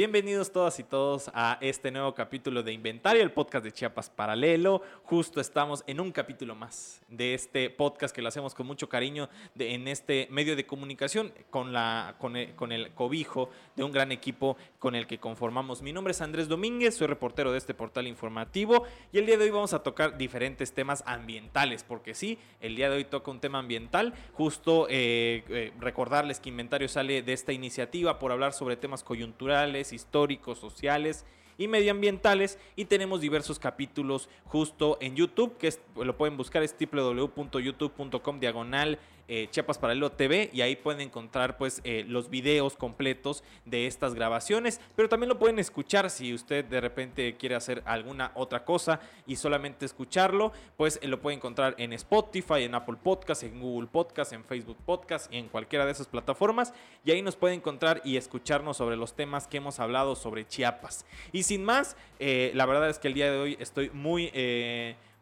Bienvenidos todas y todos a este nuevo capítulo de Inventario, el podcast de Chiapas Paralelo. Justo estamos en un capítulo más de este podcast que lo hacemos con mucho cariño de, en este medio de comunicación con, la, con el, cobijo de un gran equipo con el que conformamos. Mi nombre es Andrés Domínguez, soy reportero de este portal informativo y el día de hoy vamos a tocar diferentes temas ambientales, porque sí, el día de hoy toca un tema ambiental. Justo eh, eh, recordarles que Inventario sale de esta iniciativa por hablar sobre temas coyunturales históricos, sociales y medioambientales y tenemos diversos capítulos justo en YouTube que lo pueden buscar es www.youtube.com diagonal eh, Chiapas Paralelo TV y ahí pueden encontrar pues eh, los videos completos de estas grabaciones, pero también lo pueden escuchar si usted de repente quiere hacer alguna otra cosa y solamente escucharlo, pues eh, lo puede encontrar en Spotify, en Apple Podcast, en Google Podcast, en Facebook Podcast y en cualquiera de esas plataformas y ahí nos puede encontrar y escucharnos sobre los temas que hemos hablado sobre Chiapas. Y sin más, la verdad es que el día de hoy estoy muy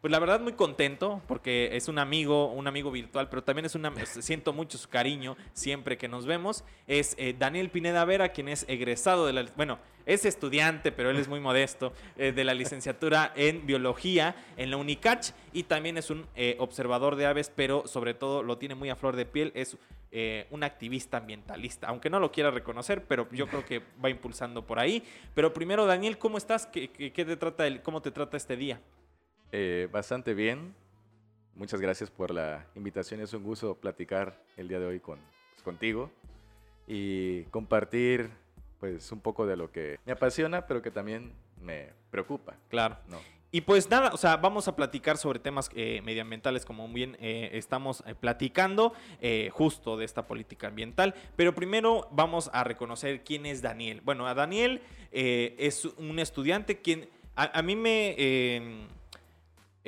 pues la verdad muy contento porque es un amigo, un amigo virtual, pero también es una, siento mucho su cariño siempre que nos vemos. Es eh, Daniel Pineda Vera, quien es egresado de la, bueno, es estudiante, pero él es muy modesto, eh, de la licenciatura en biología en la UNICACH y también es un eh, observador de aves, pero sobre todo lo tiene muy a flor de piel, es un activista ambientalista, aunque no lo quiera reconocer, pero yo creo que va impulsando por ahí. Pero primero, Daniel, ¿cómo estás? ¿Qué, qué, te trata el, ¿Cómo te trata este día? Eh, bastante bien. Muchas gracias por la invitación. Es un gusto platicar el día de hoy con, pues, contigo y compartir pues un poco de lo que me apasiona, pero que también me preocupa. Claro. ¿no? Y pues nada, o sea, vamos a platicar sobre temas eh, medioambientales como bien eh, estamos platicando justo de esta política ambiental. Pero primero vamos a reconocer quién es Daniel. Bueno, a Daniel es un estudiante quien a mí me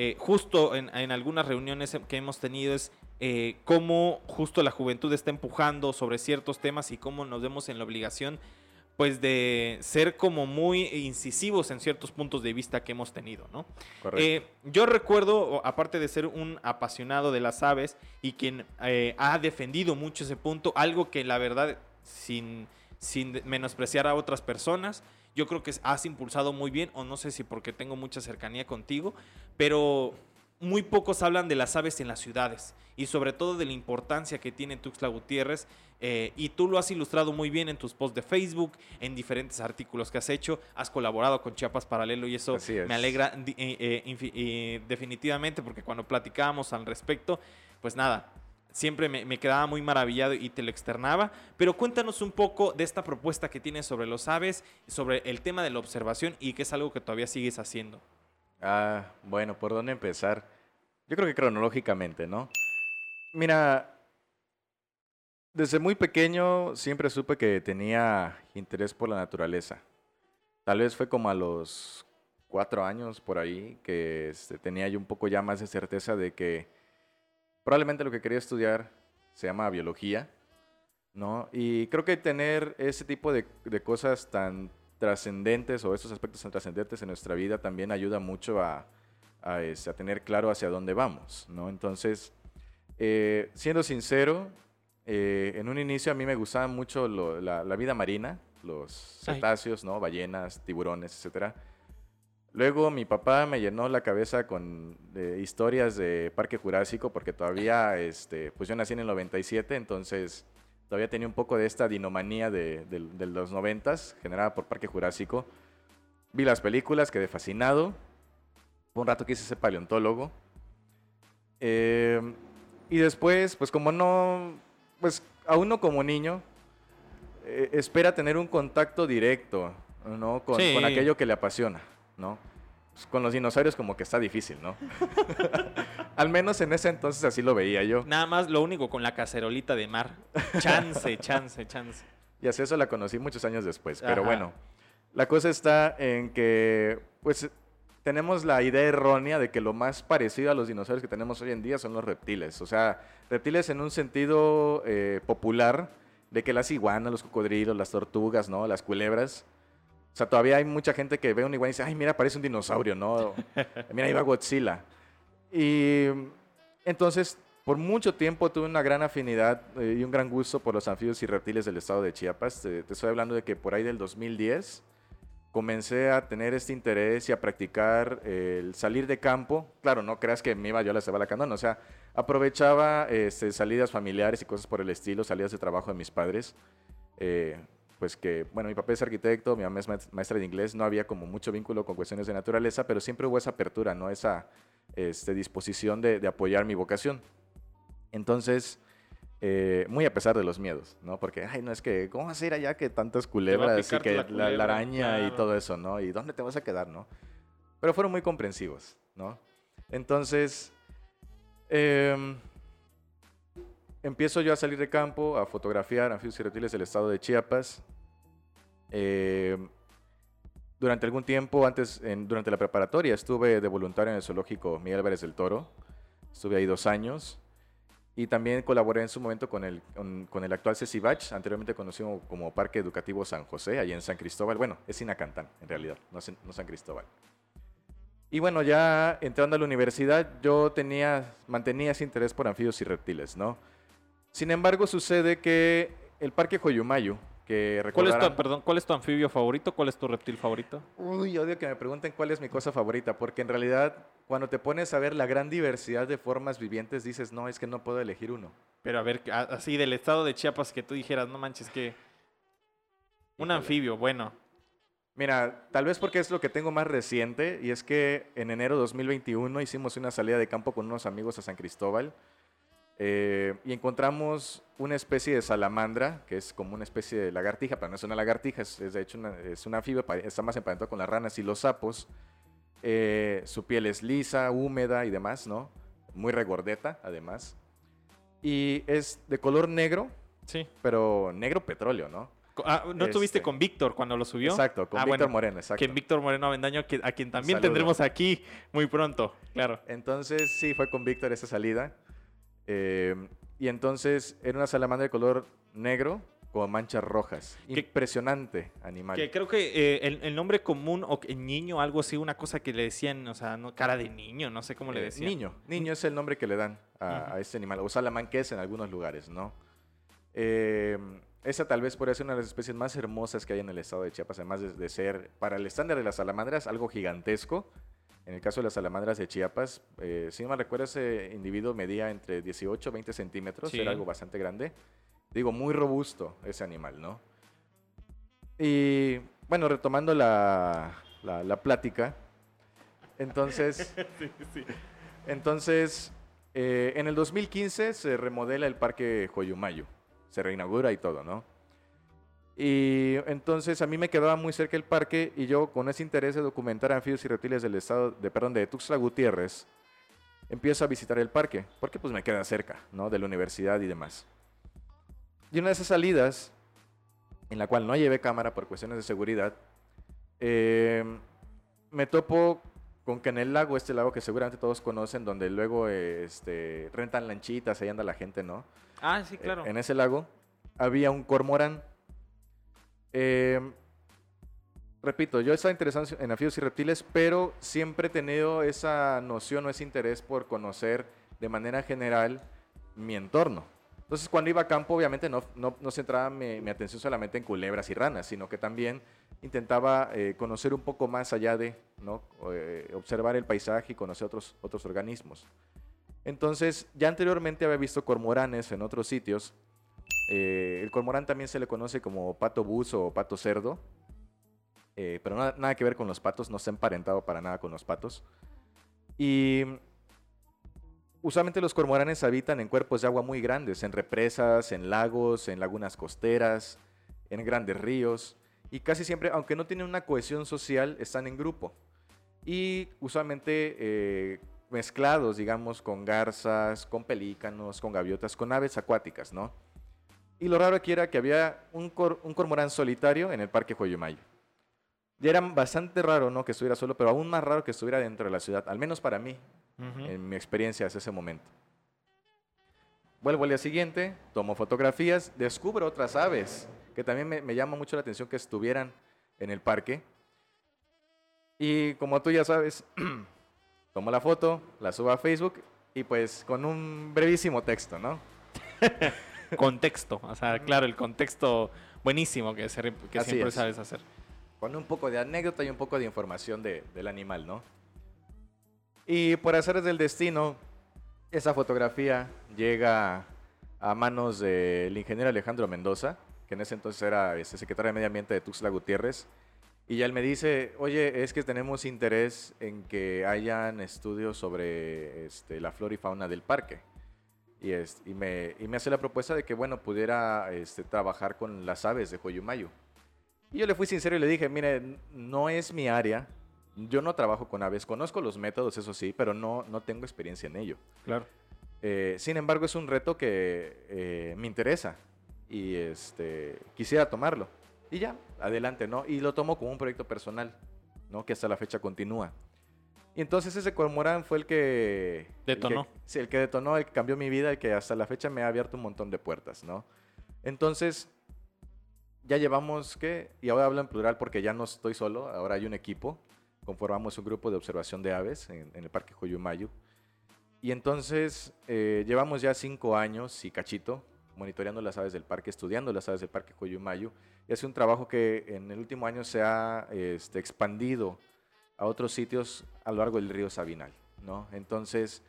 eh, justo en, algunas reuniones que hemos tenido es eh, cómo justo la juventud está empujando sobre ciertos temas y cómo nos vemos en la obligación pues de ser como muy incisivos en ciertos puntos de vista que hemos tenido, ¿no? Eh, yo recuerdo, aparte de ser un apasionado de las aves y quien ha defendido mucho ese punto, algo que la verdad, sin, sin menospreciar a otras personas, yo creo que has impulsado muy bien, o no sé si porque tengo mucha cercanía contigo, pero muy pocos hablan de las aves en las ciudades y sobre todo de la importancia que tiene Tuxtla Gutiérrez. Eh, y tú lo has ilustrado muy bien en tus posts de Facebook, en diferentes artículos que has hecho. Has colaborado con Chiapas Paralelo y eso me alegra eh, eh, definitivamente porque cuando platicábamos al respecto, pues nada, siempre me, quedaba muy maravillado y te lo externaba. Pero cuéntanos un poco de esta propuesta que tienes sobre los aves, sobre el tema de la observación y que es algo que todavía sigues haciendo. Ah, bueno, ¿por dónde empezar? Yo creo que cronológicamente, ¿no? Mira, desde muy pequeño siempre supe que tenía interés por la naturaleza. Tal vez fue como a los cuatro años por ahí que este, tenía yo un poco ya más de certeza de que probablemente lo que quería estudiar se llama biología, ¿no? Y creo que tener ese tipo de, cosas tan trascendentes o esos aspectos tan trascendentes en nuestra vida también ayuda mucho a, a, este, tener claro hacia dónde vamos, ¿no? Entonces, eh, siendo sincero, eh, en un inicio a mí me gustaba mucho la, la, vida marina, los cetáceos, ¿no? Ballenas, tiburones, etcétera. Luego mi papá me llenó la cabeza con historias de Parque Jurásico, porque todavía, este, pues yo nací en el 97, entonces todavía tenía un poco de esta dinomanía de, los 90 generada por Parque Jurásico. Vi las películas, quedé fascinado. un rato quise ser paleontólogo. Eh, y después, pues como no, pues a uno como niño, eh, espera tener un contacto directo ¿no? con aquello que le apasiona. ¿No? Pues, con los dinosaurios como que está difícil, ¿no? Al menos en ese entonces así lo veía yo. Nada más lo único con la cacerolita de mar. Chance, chance, chance. Y así eso la conocí muchos años después. Pero bueno, la cosa está en que, pues, tenemos la idea errónea de que lo más parecido a los dinosaurios que tenemos hoy en día son los reptiles. O sea, reptiles en un sentido eh, popular de que las iguanas, los cocodrilos, las tortugas, ¿no? Las culebras O sea, todavía hay mucha gente que ve un iguana y dice, ay, mira, parece un dinosaurio, ¿no? mira, ahí va Godzilla. Y entonces, por mucho tiempo tuve una gran afinidad eh, y un gran gusto por los anfibios y reptiles del estado de Chiapas. te estoy hablando de que por ahí del 2010 comencé a tener este interés y a practicar el salir de campo. Claro, no creas que me iba yo a la cebala no, o sea, aprovechaba este, salidas familiares y cosas por el estilo, salidas de trabajo de mis padres. Eh, pues que, bueno, mi papá es arquitecto, mi mamá es maestra de inglés, no había como mucho vínculo con cuestiones de naturaleza, pero siempre hubo esa apertura, ¿no? Esa este, disposición de, de apoyar mi vocación. Entonces, eh, muy a pesar de los miedos, ¿no? Porque, ay, no es que, ¿cómo vas a ir allá que tantas culebras y que la, araña y todo eso, ¿no? ¿Y dónde te vas a quedar, no? Pero fueron muy comprensivos, ¿no? Entonces, em, empiezo yo a salir de campo, a fotografiar anfibios y reptiles del estado de Chiapas. Em, durante algún tiempo, antes, durante la preparatoria, estuve de voluntario en el zoológico Miguel Álvarez del Toro. Estuve ahí dos años. Y también colaboré en su momento con el, con, el actual CECIBACH, anteriormente conocido como Parque Educativo San José, allí en San Cristóbal. Bueno, es Sinacantán, en realidad, no, no San Cristóbal. Y bueno, ya entrando a la universidad, yo tenía, mantenía ese interés por anfibios y reptiles, ¿no? Sin embargo, sucede que el Parque Joyumayo, ¿Cuál es, tu, perdón, ¿Cuál es tu anfibio favorito? ¿Cuál es tu reptil favorito? Uy, odio que me pregunten cuál es mi cosa favorita, porque en realidad cuando te pones a ver la gran diversidad de formas vivientes, dices, no, es que no puedo elegir uno. Pero a ver, así del estado de Chiapas que tú dijeras, no manches, que... Un anfibio, bueno. Mira, tal vez porque es lo que tengo más reciente, y es que en enero de 2021 hicimos una salida de campo con unos amigos a San Cristóbal. Eh, y encontramos una especie de salamandra, que es como una especie de lagartija, pero no es una lagartija, es, de hecho una, es una anfibio, está más emparentado con las ranas y los sapos. Eh, su piel es lisa, húmeda y demás, ¿no? Muy regordeta, además. Y es de color negro, sí. pero negro petróleo, ¿no? Ah, ¿No tuviste este con Víctor cuando lo subió? Exacto, con ah, Víctor Moreno, exacto. Que Víctor Moreno Avendaño, a quien también tendremos aquí muy pronto, claro. Entonces, sí, fue con Víctor esa salida. Eh, y entonces era una salamandra de color negro con manchas rojas. Impresionante animal. Que creo que eh, el, nombre común o niño, algo así, una cosa que le decían, o sea, no, cara de niño, no sé cómo le eh, decían. Niño, niño es el nombre que le dan a, este animal, o salamanqués en algunos lugares, ¿no? esa tal vez podría ser una de las especies más hermosas que hay en el estado de Chiapas, además de ser, para el estándar de las salamandras, algo gigantesco. En el caso de las salamandras de Chiapas, eh, si no me recuerdo, ese individuo medía entre 18 y 20 centímetros, era algo bastante grande. Digo, muy robusto ese animal, ¿no? Y bueno, retomando la, la, plática, entonces, entonces eh, en el 2015 se remodela el Parque Joyumayo, se reinaugura y todo, ¿no? Y entonces a mí me quedaba muy cerca el parque y yo con ese interés de documentar anfibios y reptiles del estado de, perdón, de Tuxtla Gutiérrez, empiezo a visitar el parque, porque pues me queda cerca, ¿no? De la universidad y demás. Y una de esas salidas, en la cual no llevé cámara por cuestiones de seguridad, eh, me topo con que en el lago, este lago que seguramente todos conocen, donde luego este, rentan lanchitas, ahí anda la gente, ¿no? Ah, sí, claro. en ese lago había un cormorán Em, repito, yo estaba interesado en anfibios y reptiles, pero siempre he tenido esa noción o ese interés por conocer de manera general mi entorno. Entonces, cuando iba a campo, obviamente no, no, no centraba mi, atención solamente en culebras y ranas, sino que también intentaba eh, conocer un poco más allá de, ¿no? Eh, observar el paisaje y conocer otros, otros organismos. Entonces, ya anteriormente había visto cormoranes en otros sitios eh, el cormorán también se le conoce como pato buzo o pato cerdo, eh, pero nada, que ver con los patos, no está emparentado para nada con los patos. Y usualmente los cormoranes habitan en cuerpos de agua muy grandes, en represas, en lagos, en lagunas costeras, en grandes ríos. Y casi siempre, aunque no tienen una cohesión social, están en grupo. Y usualmente eh, mezclados, digamos, con garzas, con pelícanos, con gaviotas, con aves acuáticas, ¿no? Y lo raro aquí era que había un, un cormorán solitario en el Parque Joyomayo. Y era bastante raro, ¿no? Que estuviera solo, pero aún más raro que estuviera dentro de la ciudad, al menos para mí, en mi experiencia hasta ese momento. Vuelvo al día siguiente, tomo fotografías, descubro otras aves, que también me, llama mucho la atención que estuvieran en el parque. Y como tú ya sabes, tomo la foto, la subo a Facebook y pues con un brevísimo texto, ¿no? contexto, o sea, claro, el contexto buenísimo que, que siempre sabes hacer. Con un poco de anécdota y un poco de información de, del animal, ¿no? Y por hacer del destino, esa fotografía llega a manos del ingeniero Alejandro Mendoza, que en ese entonces era este, secretario de Medio Ambiente de Tuxtla Gutiérrez. Y ya él me dice, oye, es que tenemos interés en que hayan estudios sobre este, la flora y fauna del parque. Y, es, y, me, y, me, hace la propuesta de que, bueno, pudiera este, trabajar con las aves de Joyumayo. Y yo le fui sincero y le dije, mire, no es mi área, yo no trabajo con aves, conozco los métodos, eso sí, pero no, no tengo experiencia en ello. Claro. Eh, sin embargo, es un reto que eh, me interesa y este, quisiera tomarlo. Y ya, adelante, ¿no? Y lo tomo como un proyecto personal, ¿no? Que hasta la fecha continúa. Y entonces ese cormorán fue el que... Detonó. sí, el que detonó, el que cambió mi vida, el que hasta la fecha me ha abierto un montón de puertas, ¿no? Entonces, ya llevamos, ¿qué? Y ahora hablo en plural porque ya no estoy solo, ahora hay un equipo. Conformamos un grupo de observación de aves en, el Parque Joyumayu. Y entonces eh, llevamos ya cinco años y cachito monitoreando las aves del parque, estudiando las aves del Parque Joyumayu. Y es un trabajo que en el último año se ha este, expandido a otros sitios a lo largo del río Sabinal. ¿no? Entonces,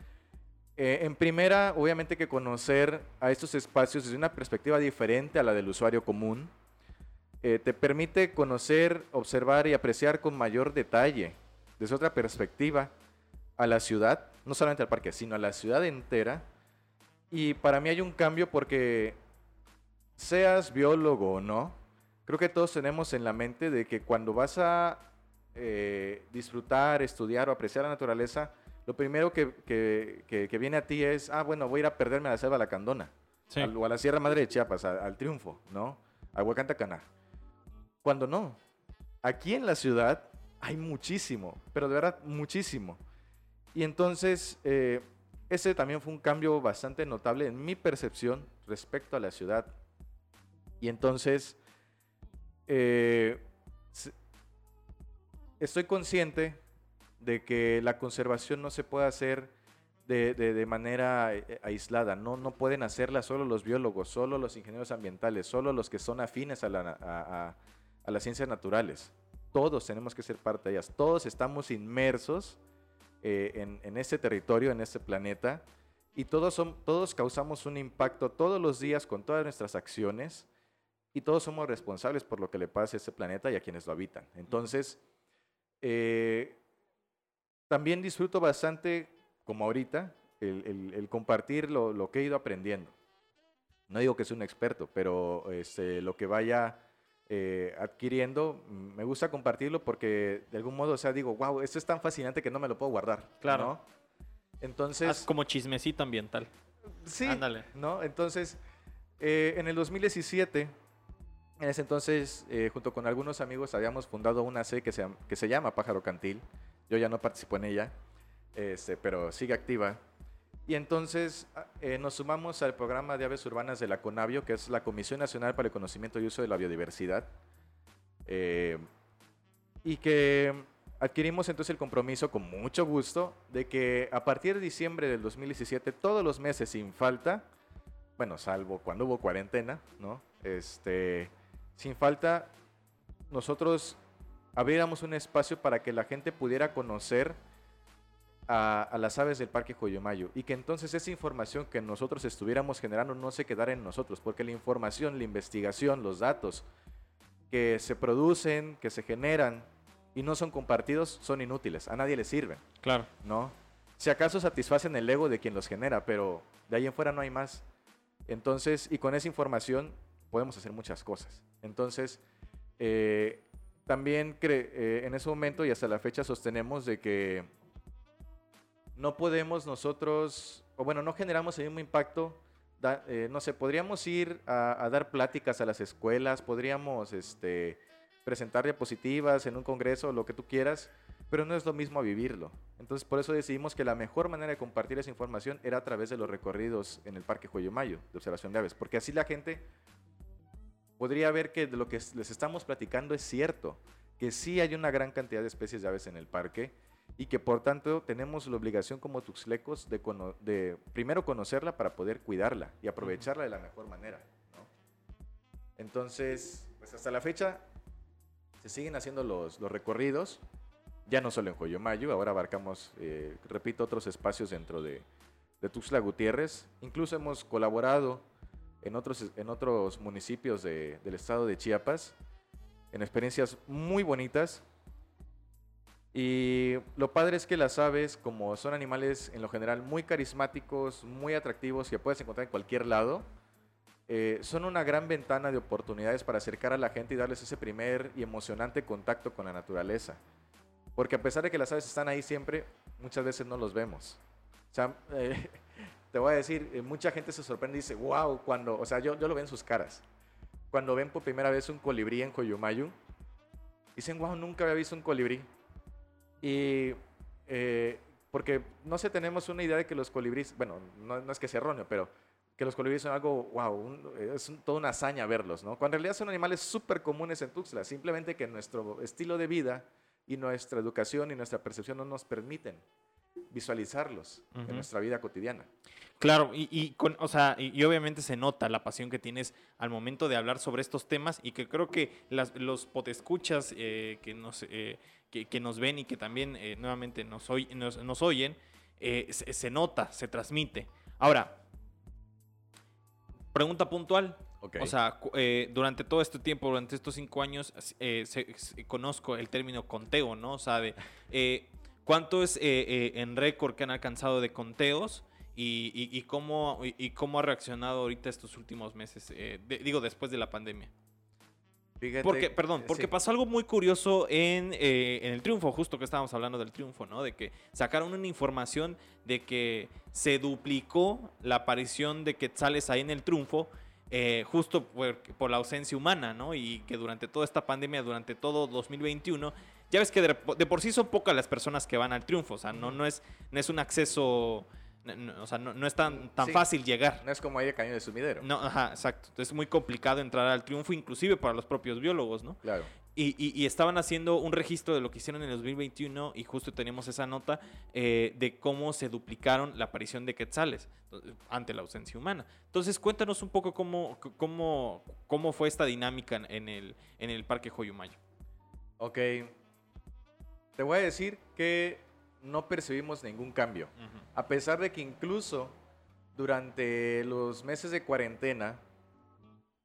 eh, en primera, obviamente que conocer a estos espacios desde una perspectiva diferente a la del usuario común, eh, te permite conocer, observar y apreciar con mayor detalle, desde otra perspectiva, a la ciudad, no solamente al parque, sino a la ciudad entera. Y para mí hay un cambio porque seas biólogo o no, creo que todos tenemos en la mente de que cuando vas a eh, disfrutar, estudiar o apreciar la naturaleza, lo primero que, que, viene a ti es, ah, bueno, voy a ir a perderme a la selva Lacandona, o a la Sierra Madre de Chiapas, al Triunfo, ¿no? A Huacantacaná. Cuando no. Aquí en la ciudad hay muchísimo, pero de verdad muchísimo. Y entonces, eh, ese también fue un cambio bastante notable en mi percepción respecto a la ciudad. Y entonces, eh, estoy consciente de que la conservación no se puede hacer de, manera eh, aislada. No, no pueden hacerla solo los biólogos, solo los ingenieros ambientales, solo los que son afines a, la, a las ciencias naturales. Todos tenemos que ser parte de ellas. Todos estamos inmersos eh, en, en, este territorio, en este planeta, y todos, son, todos causamos un impacto todos los días con todas nuestras acciones, y todos somos responsables por lo que le pasa a este planeta y a quienes lo habitan. Entonces, eh, también disfruto bastante, como ahorita, el, compartir lo, lo, que he ido aprendiendo. No digo que soy un experto, pero este, lo que vaya eh, adquiriendo, mm, me gusta compartirlo porque de algún modo, o sea, digo, wow, esto es tan fascinante que no me lo puedo guardar. Claro. Entonces... como chismecito ambiental. Sí. Ándale. ¿no? Entonces, eh, en el 2017, en ese entonces, eh, junto con algunos amigos, habíamos fundado una serie que se, que se llama Pájaro Cantil. Yo ya no participo en ella, este, pero sigue activa. Y entonces ah, eh, nos sumamos al programa de aves urbanas de la CONAVIO, que es la Comisión Nacional para el Conocimiento y Uso de la Biodiversidad. Eh, y que adquirimos entonces el compromiso con mucho gusto de que a partir de diciembre del 2017, todos los meses sin falta, bueno, salvo cuando hubo cuarentena, ¿no? Este, sin falta, nosotros abriéramos un espacio para que la gente pudiera conocer a, las aves del Parque Joyomayo y que entonces esa información que nosotros estuviéramos generando no se quedara en nosotros, porque la información, la investigación, los datos que se producen, que se generan y no son compartidos son inútiles, a nadie le sirven. Claro. ¿No? Si acaso satisfacen el ego de quien los genera, pero de ahí en fuera no hay más. Entonces, y con esa información podemos hacer muchas cosas. Entonces, eh, también eh, en ese momento y hasta la fecha sostenemos de que no podemos nosotros, o bueno, no generamos el mismo impacto. Eh, no sé, podríamos ir a, dar pláticas a las escuelas, podríamos este, presentar diapositivas en un congreso, lo que tú quieras, pero no es lo mismo vivirlo. Entonces, por eso decidimos que la mejor manera de compartir esa información era a través de los recorridos en el Parque Mayo de observación de aves, porque así la gente podría ver que lo que les estamos platicando es cierto. que sí hay una gran cantidad de especies de aves en el parque y que por tanto tenemos la obligación como tuxlecos de, de primero conocerla para poder cuidarla y aprovecharla de la mejor manera. Entonces, pues hasta la fecha se siguen haciendo los, los recorridos, ya no solo en Joyomayo, ahora abarcamos, eh, repito, otros espacios dentro de, de Tuxtla Gutiérrez. Incluso hemos colaborado en otros, en otros municipios del estado de Chiapas, en experiencias muy bonitas. Y lo padre es que las aves, como son animales en lo general muy carismáticos, muy atractivos, que puedes encontrar en cualquier lado, eh, son una gran ventana de oportunidades para acercar a la gente y darles ese primer y emocionante contacto con la naturaleza. Porque a pesar de que las aves están ahí siempre, muchas veces no los vemos. O sea, eh, te voy a decir, eh, mucha gente se sorprende y dice, wow, cuando, o sea, yo, yo lo veo en sus caras. Cuando ven por primera vez un colibrí en Coyumayu, dicen, wow, nunca había visto un colibrí. Y eh, porque no sé, tenemos una idea de que los colibríes, bueno, no, es que sea erróneo, pero que los colibríes son algo, wow, es toda una hazaña verlos, ¿no? Cuando en realidad son animales súper comunes en Tuxtla, simplemente que nuestro estilo de vida y nuestra educación y nuestra percepción no nos permiten visualizarlos en nuestra vida cotidiana. Claro, y, con, o sea, y, obviamente se nota la pasión que tienes al momento de hablar sobre estos temas y que creo que los potescuchas eh, que, nos, eh, que, nos ven y que también eh, nuevamente nos, nos, oyen, se, nota, se transmite. Ahora, pregunta puntual. O sea, durante todo este tiempo, durante estos cinco años, conozco el término conteo, ¿no? O sea, de, ¿Cuánto es eh, eh, en récord que han alcanzado de conteos? Y, cómo, y, cómo ha reaccionado ahorita estos últimos meses, eh, digo, después de la pandemia. porque, perdón, porque pasó algo muy curioso en, en, el triunfo, justo que estábamos hablando del triunfo, ¿no? De que sacaron una información de que se duplicó la aparición de quetzales ahí en el triunfo, justo por, por, la ausencia humana, ¿no? Y que durante toda esta pandemia, durante todo 2021, ya ves que de, por sí son pocas las personas que van al triunfo, o sea, no, no, es, no es un acceso, o sea, no, es tan, tan fácil llegar. No es como el cañón de sumidero. No, ajá, exacto. Es muy complicado entrar al triunfo, inclusive para los propios biólogos, ¿no? Claro. Y, y, estaban haciendo un registro de lo que hicieron en el 2021 y justo tenemos esa nota eh, de cómo se duplicaron la aparición de quetzales ante la ausencia humana. Entonces, cuéntanos un poco cómo, cómo, cómo fue esta dinámica en el, en el Parque Joyumayo. Ok, te voy a decir que no percibimos ningún cambio. A pesar de que incluso durante los meses de cuarentena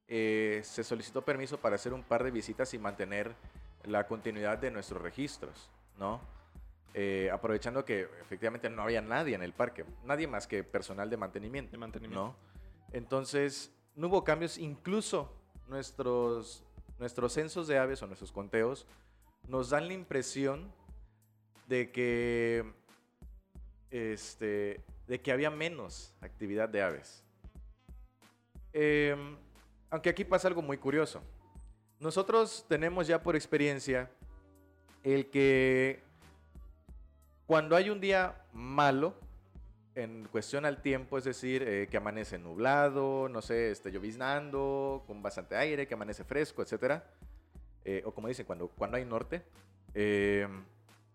eh, se solicitó permiso para hacer un par de visitas y mantener la continuidad de nuestros registros, ¿no? Eh, aprovechando que efectivamente no había nadie en el parque, nadie más que personal de mantenimiento. De mantenimiento. ¿no? Entonces, no hubo cambios, incluso nuestros, nuestros censos de aves o nuestros conteos nos dan la impresión de que, este, de que había menos actividad de aves. Em, aunque aquí pasa algo muy curioso. Nosotros tenemos ya por experiencia el que cuando hay un día malo, en cuestión al tiempo, es decir, eh, que amanece nublado, no sé, esté lloviznando, con bastante aire, que amanece fresco, etc. Eh, o como dicen, cuando, cuando hay norte. Eh,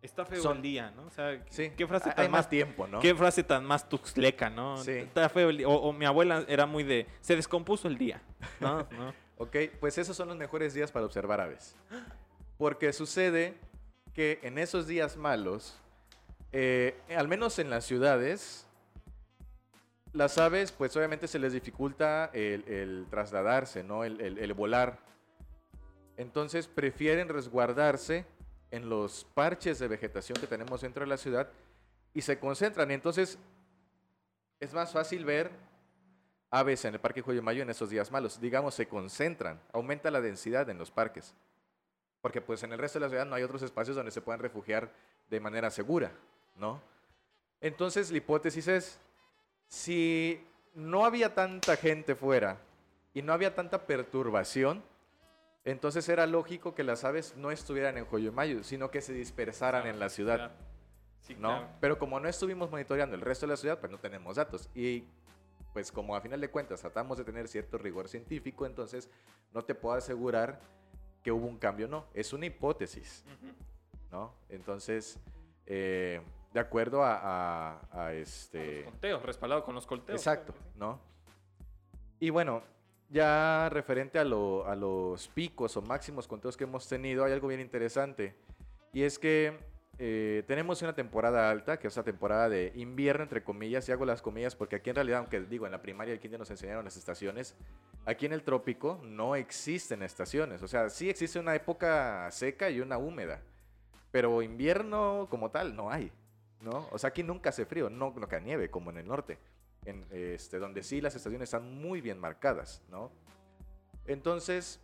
Está feo el día, ¿no? O sea, qué frase tan hay más, tiempo, ¿no? Qué frase tan más tuxleca, ¿no? Sí. Está feo el día. O, mi abuela era muy de, se descompuso el día, ¿no? ¿no? ok, pues esos son los mejores días para observar aves. Porque sucede que en esos días malos, eh, al menos en las ciudades, las aves, pues obviamente se les dificulta el, trasladarse, ¿no? El, el volar. Entonces prefieren resguardarse en los parches de vegetación que tenemos dentro de la ciudad y se concentran. entonces es más fácil ver aves en el Parque Mayo en esos días malos. Digamos, se concentran, aumenta la densidad en los parques. Porque pues en el resto de la ciudad no hay otros espacios donde se puedan refugiar de manera segura, ¿no? Entonces la hipótesis es, si no había tanta gente fuera y no había tanta perturbación, entonces era lógico que las aves no estuvieran en Joyomayo, sino que se dispersaran en la ciudad. ¿no? Pero como no estuvimos monitoreando el resto de la ciudad, pues no tenemos datos. Y pues como a final de cuentas tratamos de tener cierto rigor científico, entonces no te puedo asegurar que hubo un cambio, no, es una hipótesis, ¿no? Entonces, eh, de acuerdo a, a- a este... Los conteos, respaldado con los colteos. Exacto, ¿no? Y bueno, ya referente a, lo- a los picos o máximos conteos que hemos tenido, hay algo bien interesante. Y es que eh, tenemos una temporada alta, que es la temporada de invierno, entre comillas, y hago las comillas porque aquí en realidad, aunque digo, en la primaria y el kinder nos enseñaron las estaciones, aquí en el trópico no existen estaciones. O sea, sí existe una época seca y una húmeda, pero invierno como tal no hay, ¿no? O sea, aquí nunca hace frío, no, no cae nieve como en el norte en, este, donde sí las estaciones están muy bien marcadas, ¿no? Entonces,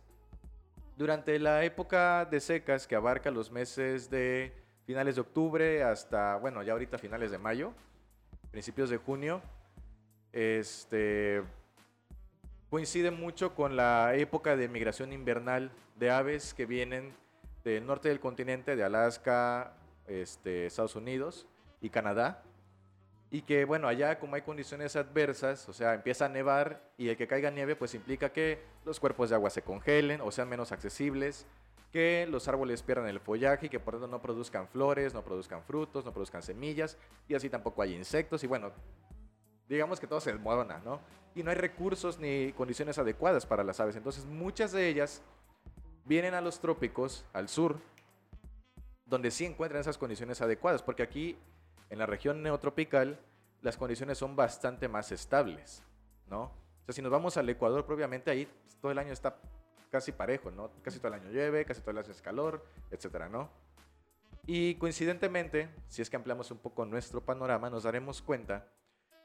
durante la época de secas que abarca los meses de finales de octubre hasta, bueno, ya ahorita finales de mayo, principios de junio, este, coincide mucho con la época de migración invernal de aves que vienen del norte del continente, de Alaska, este, Estados Unidos y Canadá. Y que, bueno, allá como hay condiciones adversas, o sea, empieza a nevar y el que caiga nieve, pues implica que los cuerpos de agua se congelen o sean menos accesibles, que los árboles pierdan el follaje y que por tanto no produzcan flores, no produzcan frutos, no produzcan semillas y así tampoco hay insectos y bueno, digamos que todo se desmorona, ¿no? Y no hay recursos ni condiciones adecuadas para las aves. Entonces muchas de ellas vienen a los trópicos, al sur, donde sí encuentran esas condiciones adecuadas, porque aquí en la región neotropical las condiciones son bastante más estables, ¿no? O sea, si nos vamos al Ecuador, propiamente ahí pues, todo el año está casi parejo, ¿no? Casi todo el año llueve, casi todo el año es calor, etcétera, ¿no? Y coincidentemente, si es que ampliamos un poco nuestro panorama, nos daremos cuenta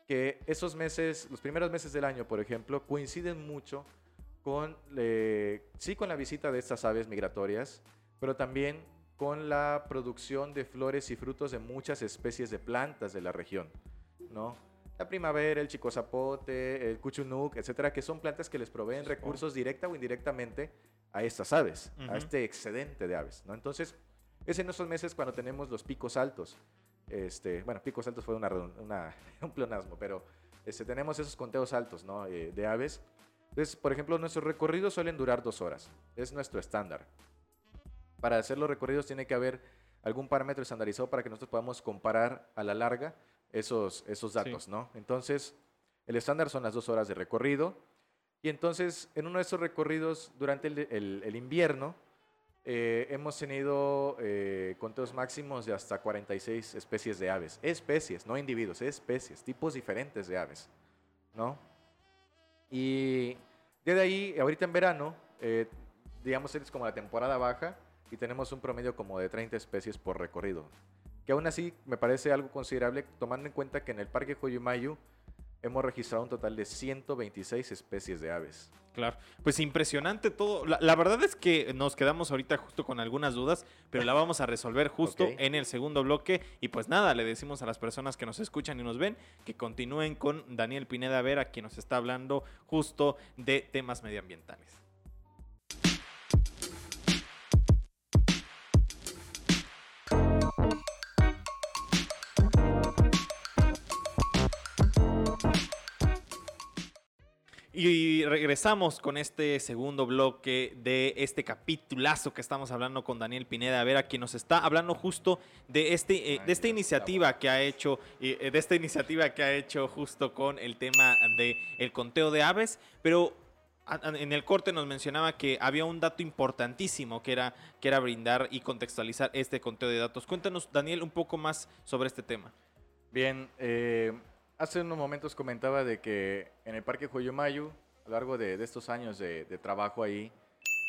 que esos meses, los primeros meses del año, por ejemplo, coinciden mucho con, eh, sí, con la visita de estas aves migratorias, pero también con la producción de flores y frutos de muchas especies de plantas de la región, ¿no? La primavera, el chico zapote, el cuchunuk, etcétera, que son plantas que les proveen recursos directa o indirectamente a estas aves, a este excedente de aves, ¿no? Entonces, es en esos meses cuando tenemos los picos altos. Este, bueno, picos altos fue una, una- un pleonasmo, pero este, tenemos esos conteos altos ¿no? Eh, de aves. Entonces, por ejemplo, nuestros recorridos suelen durar dos horas. Es nuestro estándar. Para hacer los recorridos tiene que haber algún parámetro estandarizado para que nosotros podamos comparar a la larga esos, esos datos, ¿no? Entonces, el estándar son las dos horas de recorrido. Y entonces, en uno de esos recorridos, durante el, el- el invierno, eh, hemos tenido eh, conteos máximos de hasta 46 especies de aves. Especies, no individuos, especies, tipos diferentes de aves, ¿no? Y ya de ahí, ahorita en verano, eh, digamos, es como la temporada baja y tenemos un promedio como de 30 especies por recorrido. Que aún así me parece algo considerable, tomando en cuenta que en el Parque Joyumayu hemos registrado un total de 126 especies de aves. Claro, pues impresionante todo. La, la verdad es que nos quedamos ahorita justo con algunas dudas, pero la vamos a resolver justo en el segundo bloque. Y pues nada, le decimos a las personas que nos escuchan y nos ven que continúen con Daniel Pineda Vera, quien nos está hablando justo de temas medioambientales. Y regresamos con este segundo bloque de este capitulazo que estamos hablando con Daniel Pineda Vera, quien nos está hablando justo de, este, eh, de esta iniciativa que ha hecho, eh, de esta iniciativa que ha hecho justo con el tema de el conteo de aves, pero a- a- en el corte nos mencionaba que había un dato importantísimo que era, que era brindar y contextualizar este conteo de datos. Cuéntanos, Daniel, un poco más sobre este tema. Bien, eh, hace unos momentos comentaba de que en el Parque Joyomayu, a lo largo de, estos años de, trabajo ahí,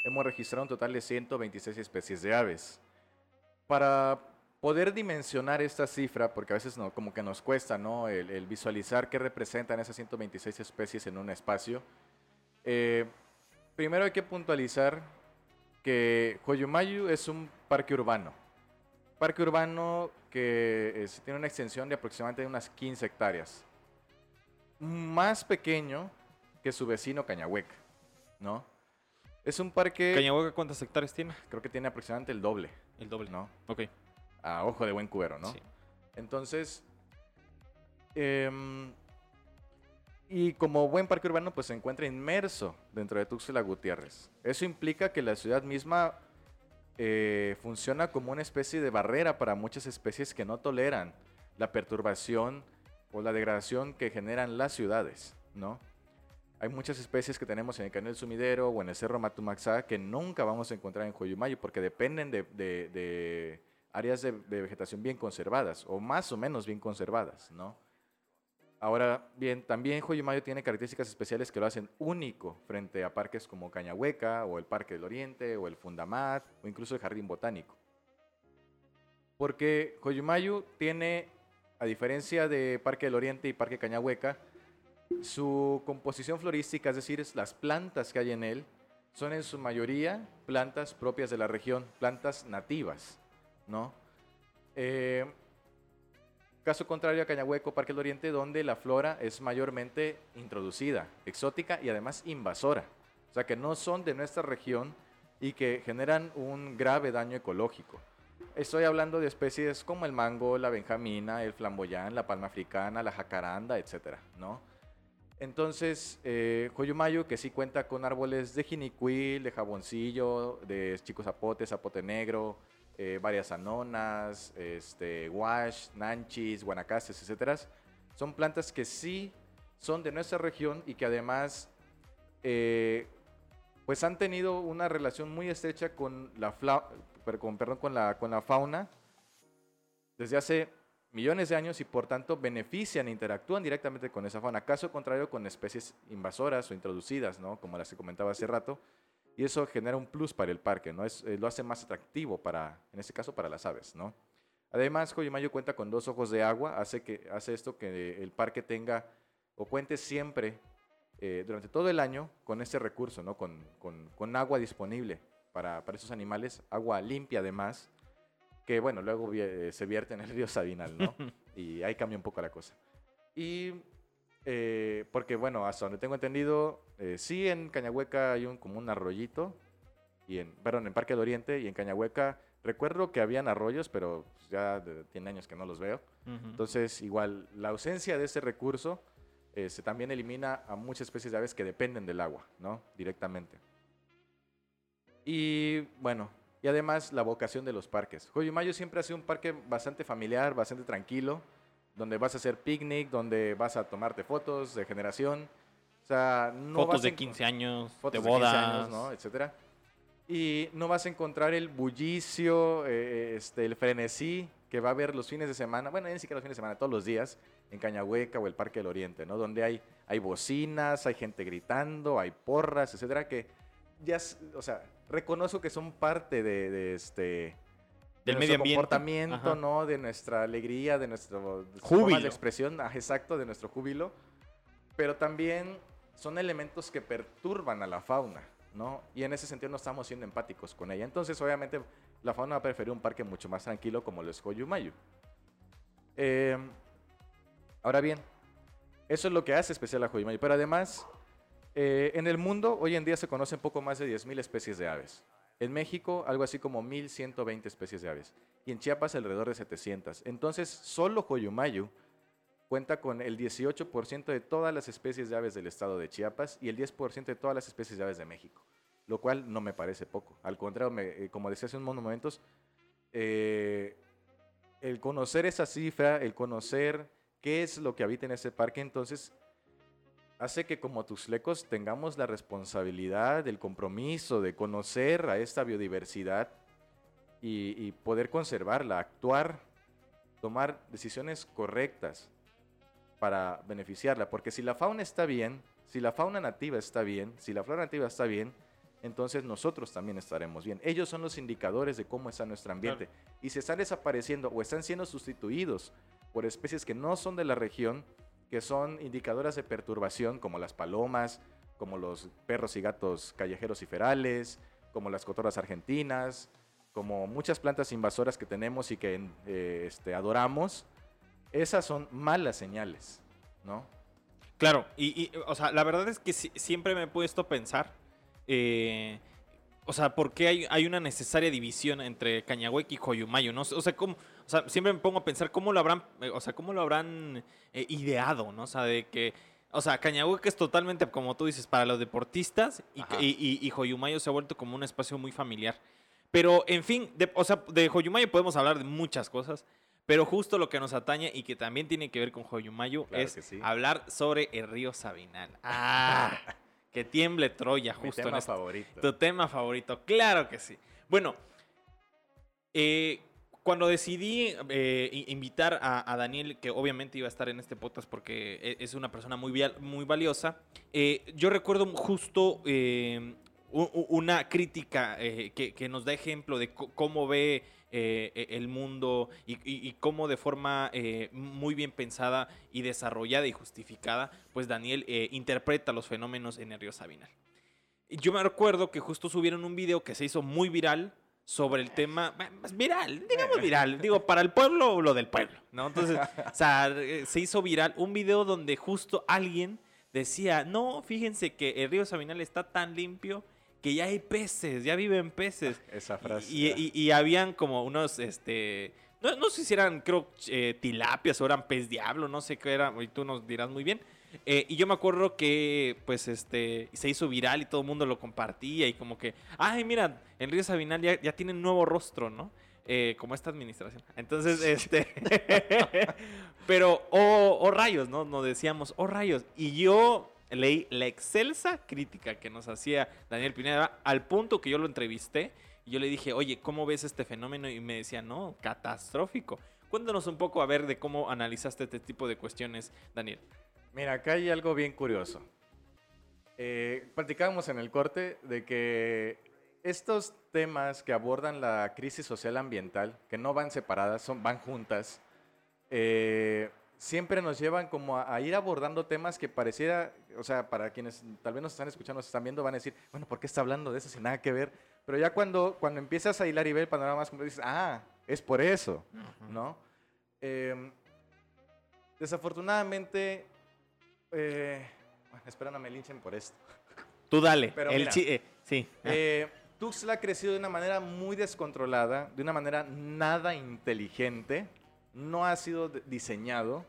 hemos registrado un total de 126 especies de aves. Para poder dimensionar esta cifra, porque a veces no, como que nos cuesta ¿no? el, el visualizar qué representan esas 126 especies en un espacio, eh, primero hay que puntualizar que Joyomayu es un parque urbano. Parque urbano que es- tiene una extensión de aproximadamente unas 15 hectáreas. Más pequeño que su vecino Cañahuec, ¿no? Es un parque, Cañahueca, ¿cuántas hectáreas tiene? creo que tiene aproximadamente el doble, El doble. ¿no? Ok. A ojo de buen cubero, ¿no? Sí. Entonces, em, Y como buen parque urbano, pues se encuentra inmerso dentro de Tuxtla Gutiérrez. Eso implica que la ciudad misma eh, funciona como una especie de barrera para muchas especies que no toleran la perturbación o la degradación que generan las ciudades, ¿no? Hay muchas especies que tenemos en el Canal Sumidero o en el Cerro Matumaxá que nunca vamos a encontrar en Joyumayo porque dependen de, áreas de, vegetación bien conservadas o más o menos bien conservadas, ¿no? Ahora bien, también Joyumayo tiene características especiales que lo hacen único frente a parques como Cañahueca o el Parque del Oriente o el Fundamat o incluso el Jardín Botánico. Porque Joyumayo tiene, a diferencia de Parque del Oriente y Parque Cañahueca, su composición florística, es decir, las plantas que hay en él, son en su mayoría plantas propias de la región, plantas nativas, ¿no? Eh, caso contrario a Cañahueco, Parque del Oriente, donde la flora es mayormente introducida, exótica y además invasora. O sea, que no son de nuestra región y que generan un grave daño ecológico. Estoy hablando de especies como el mango, la benjamina, el flamboyán, la palma africana, la jacaranda, etcétera, ¿no? Entonces, eh, Joyumayo, que sí cuenta con árboles de jinicuil, de jaboncillo, de chico zapote, zapote negro, eh, varias anonas, este, wash, nanchis, guanacases, etc. Son plantas que sí son de nuestra región y que además eh, pues han tenido una relación muy estrecha con la fauna desde hace millones de años y por tanto benefician e interactúan directamente con esa fauna. Caso contrario con especies invasoras o introducidas, ¿no? como las que comentaba hace rato, y eso genera un plus para el parque, ¿no? Es, eh, lo hace más atractivo para, en este caso, para las aves, ¿no? Además, Coyimayo cuenta con dos ojos de agua, hace, que, hace esto que el parque tenga o cuente siempre, eh, durante todo el año, con este recurso, ¿no? Con, con, con agua disponible para, para esos animales, agua limpia además, que bueno, luego eh, se vierte en el río Sabinal, ¿no? y ahí cambia un poco la cosa. Y eh, porque bueno, hasta donde tengo entendido, eh, sí en Cañahueca hay un, como un arroyito, y en, perdón, en Parque del Oriente y en Cañahueca recuerdo que habían arroyos, pero ya tiene años que no los veo. Entonces, igual, la ausencia de ese recurso se también elimina a muchas especies de aves que dependen del agua, ¿no? Directamente. Y bueno, y además la vocación de los parques. Joyumayo siempre ha sido un parque bastante familiar, bastante tranquilo, donde vas a hacer picnic, donde vas a tomarte fotos de generación. O sea, no fotos de 15 años, de bodas, años, ¿no? etcétera. Y no vas a encontrar el bullicio, eh, este, el frenesí que va a haber los fines de semana, bueno, ni siquiera los fines de semana, todos los días, en Cañahueca o el Parque del Oriente, ¿no? Donde hay, hay bocinas, hay gente gritando, hay porras, etcétera, que ya, o sea, reconozco que son parte de, este del medio ambiente. comportamiento, ¿no? De nuestra alegría, de nuestro júbilo. de expresión, ah, exacto, de nuestro júbilo. Pero también son elementos que perturban a la fauna, ¿no? Y en ese sentido no estamos siendo empáticos con ella. Entonces, obviamente, la fauna va a preferir un parque mucho más tranquilo como lo es Coyumayu. Eh, ahora bien, eso es lo que hace especial a Coyumayu. Pero además, eh, en el mundo, hoy en día se conocen poco más de 10.000 especies de aves. En México, algo así como 1.120 especies de aves. Y en Chiapas, alrededor de 700. Entonces, solo Coyumayu cuenta con el 18% de todas las especies de aves del estado de Chiapas y el 10% de todas las especies de aves de México. Lo cual no me parece poco. Al contrario, eh, como decía hace unos momentos, eh, el conocer esa cifra, el conocer qué es lo que habita en ese parque, entonces hace que como tuslecos tengamos la responsabilidad, el compromiso de conocer a esta biodiversidad y, poder conservarla, actuar, tomar decisiones correctas para beneficiarla. Porque si la fauna está bien, si la fauna nativa está bien, si la flora nativa está bien, entonces nosotros también estaremos bien. Ellos son los indicadores de cómo está nuestro ambiente. Y si están desapareciendo o están siendo sustituidos por especies que no son de la región, que son indicadoras de perturbación como las palomas, como los perros y gatos callejeros y ferales, como las cotorras argentinas, como muchas plantas invasoras que tenemos y que eh, este, adoramos, esas son malas señales, ¿no? Claro, y, o sea, la verdad es que siempre me he puesto a pensar, eh, o sea, ¿por qué hay, hay, una necesaria división entre Cañahueque y Coyumayo? ¿no? O sea, ¿cómo, o sea, siempre me pongo a pensar cómo lo habrán, eh, o sea, cómo lo habrán eh, ideado, ¿no? O sea, de que, O sea, Cañahueca es totalmente, como tú dices, para los deportistas y, Ajá. y, y- y Joyumayo se ha vuelto como un espacio muy familiar. Pero, en fin, de, o sea, de Joyumayo podemos hablar de muchas cosas, pero justo lo que nos atañe y que también tiene que ver con Joyumayo Claro es sí. hablar sobre el río Sabinal. ¡Ah! que tiemble Troya Mi justo en tema favorito. Tu tema favorito, claro que sí. Bueno, eh, cuando decidí eh, invitar a, a Daniel, que obviamente iba a estar en este podcast porque e- es una persona muy, muy valiosa, eh, yo recuerdo justo una crítica que, que nos da ejemplo de cómo ve eh, e- el mundo y, y- y cómo de forma eh, muy bien pensada y desarrollada y justificada, pues Daniel eh, interpreta los fenómenos en el río Sabinal. Yo me recuerdo que justo subieron un video que se hizo muy viral sobre el tema, viral, digamos viral, digo, para el pueblo lo del pueblo, ¿no? Entonces, o sea, se hizo viral un video donde justo alguien decía, no, fíjense que el río Sabinal está tan limpio que ya hay peces, ya viven peces. Esa frase. Y, y- y habían como unos, este, no, no sé si eran, creo, eh, tilapias o eran pez diablo, no sé qué era, y tú nos dirás muy bien. Eh, y yo me acuerdo que, pues, este, se hizo viral y todo el mundo lo compartía y como que, ay, mira, río Sabinal ya, ya tiene un nuevo rostro, ¿no? Eh, como esta administración. Entonces, este, pero, oh, oh, rayos, ¿no? Nos decíamos, oh rayos. Y yo leí la excelsa crítica que nos hacía Daniel Pineda al punto que yo lo entrevisté y yo le dije, oye, ¿cómo ves este fenómeno? Y me decía, no, catastrófico. Cuéntanos un poco a ver de cómo analizaste este tipo de cuestiones, Daniel. Mira, acá hay algo bien curioso. Eh, platicábamos en el corte de que estos temas que abordan la crisis social ambiental, que no van separadas, son, van juntas, eh, siempre nos llevan como a, a ir abordando temas que pareciera, o sea, para quienes tal vez nos están escuchando, nos están viendo, van a decir, bueno, ¿por qué está hablando de eso sin nada que ver? Pero ya cuando, cuando empiezas a hilar y ver el panorama más completo, dices, ah, es por eso, ¿no? Eh, desafortunadamente, eh, bueno, espero no me linchen por esto. Tú dale. Pero el mira, eh, sí. Eh, Tuxtla ha crecido de una manera muy descontrolada, de una manera nada inteligente, no ha sido diseñado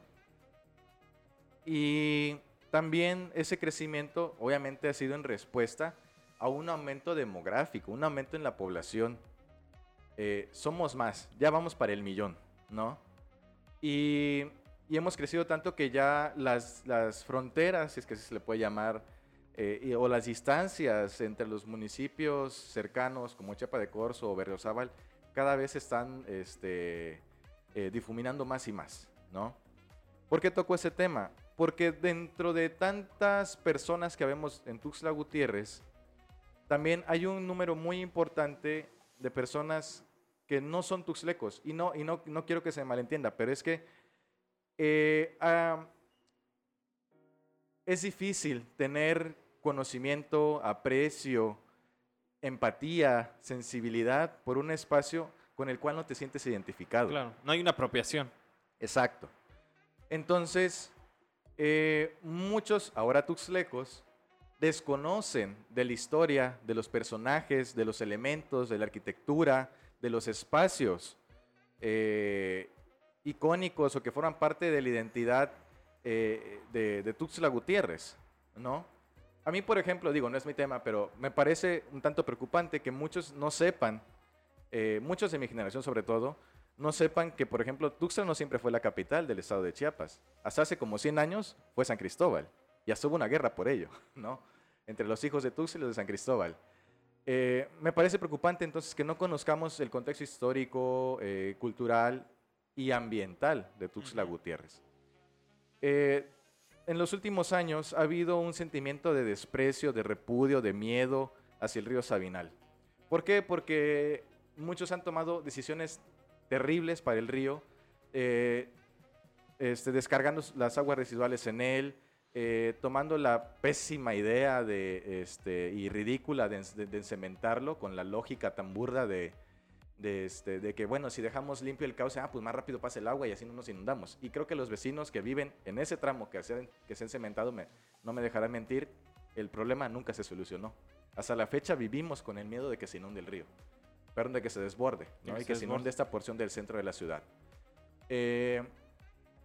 y también ese crecimiento obviamente ha sido en respuesta a un aumento demográfico, un aumento en la población. Eh, somos más, ya vamos para el millón, ¿no? Y, y hemos crecido tanto que ya las, las fronteras, si es que se le puede llamar, eh, o las distancias entre los municipios cercanos como Chiapa de Corzo o Berriozábal cada vez están este, eh, difuminando más y más, ¿no? ¿Por qué tocó ese tema? Porque dentro de tantas personas que vemos en Tuxtla Gutiérrez, también hay un número muy importante de personas que no son tuxlecos. Y no, y no, no quiero que se malentienda, pero es que eh, es difícil tener conocimiento, aprecio, empatía, sensibilidad por un espacio con el cual no te sientes identificado. Claro, no hay una apropiación. Exacto. Entonces, eh, muchos ahora tuxlecos desconocen de la historia, de los personajes, de los elementos, de la arquitectura, de los espacios eh, icónicos o que forman parte de la identidad eh, de, de Tuxtla Gutiérrez, ¿no? A mí, por ejemplo, digo, no es mi tema, pero me parece un tanto preocupante que muchos no sepan, eh, muchos de mi generación sobre todo, no sepan que, por ejemplo, Tuxtla no siempre fue la capital del estado de Chiapas. Hasta hace como 100 años fue San Cristóbal. Y hasta hubo una guerra por ello, ¿no? Entre los hijos de Tuxtla y los de San Cristóbal. Eh, me parece preocupante entonces que no conozcamos el contexto histórico, eh, cultural y ambiental de Tuxtla. Gutiérrez. Eh, en los últimos años ha habido un sentimiento de desprecio, de repudio, de miedo hacia el río Sabinal. ¿Por qué? Porque muchos han tomado decisiones terribles para el río, eh, este, descargando las aguas residuales en él, eh, tomando la pésima idea de, este, y ridícula de, de- de cementarlo con la lógica tan burda de, de, este, de que, bueno, si dejamos limpio el cauce, ah, pues más rápido pasa el agua y así no nos inundamos. Y creo que los vecinos que viven en ese tramo que se han, que se han cementado, me- no me dejarán mentir, el problema nunca se solucionó. Hasta la fecha vivimos con el miedo de que se inunde el río, perdón, de que se desborde, De ¿no? que y se que se inunde esta porción del centro de la ciudad. Eh,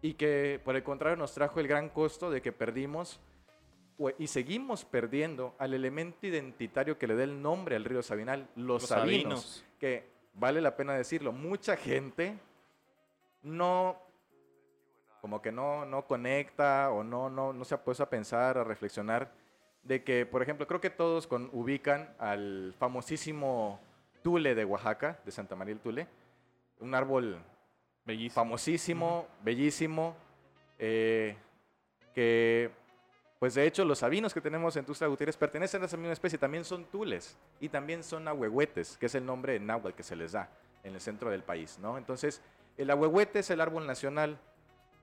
y que por el contrario nos trajo el gran costo de que perdimos y seguimos perdiendo al elemento identitario que le da el nombre al río Sabinal, los, Los sabinos, sabinos. que vale la pena decirlo, mucha gente no como que no, no conecta o no, no, no se ha puesto a pensar, a reflexionar de que, por ejemplo, creo que todos con, ubican al famosísimo Tule de Oaxaca, de Santa María el Tule, un árbol Bellísimo. famosísimo, bellísimo, eh, que, pues de hecho, los sabinos que tenemos en Tuxtla Gutiérrez pertenecen a esa misma especie, también son tules y también son ahuehuetes, que es el nombre en náhuatl que se les da en el centro del país, ¿no? Entonces, el ahuehuete es el árbol nacional,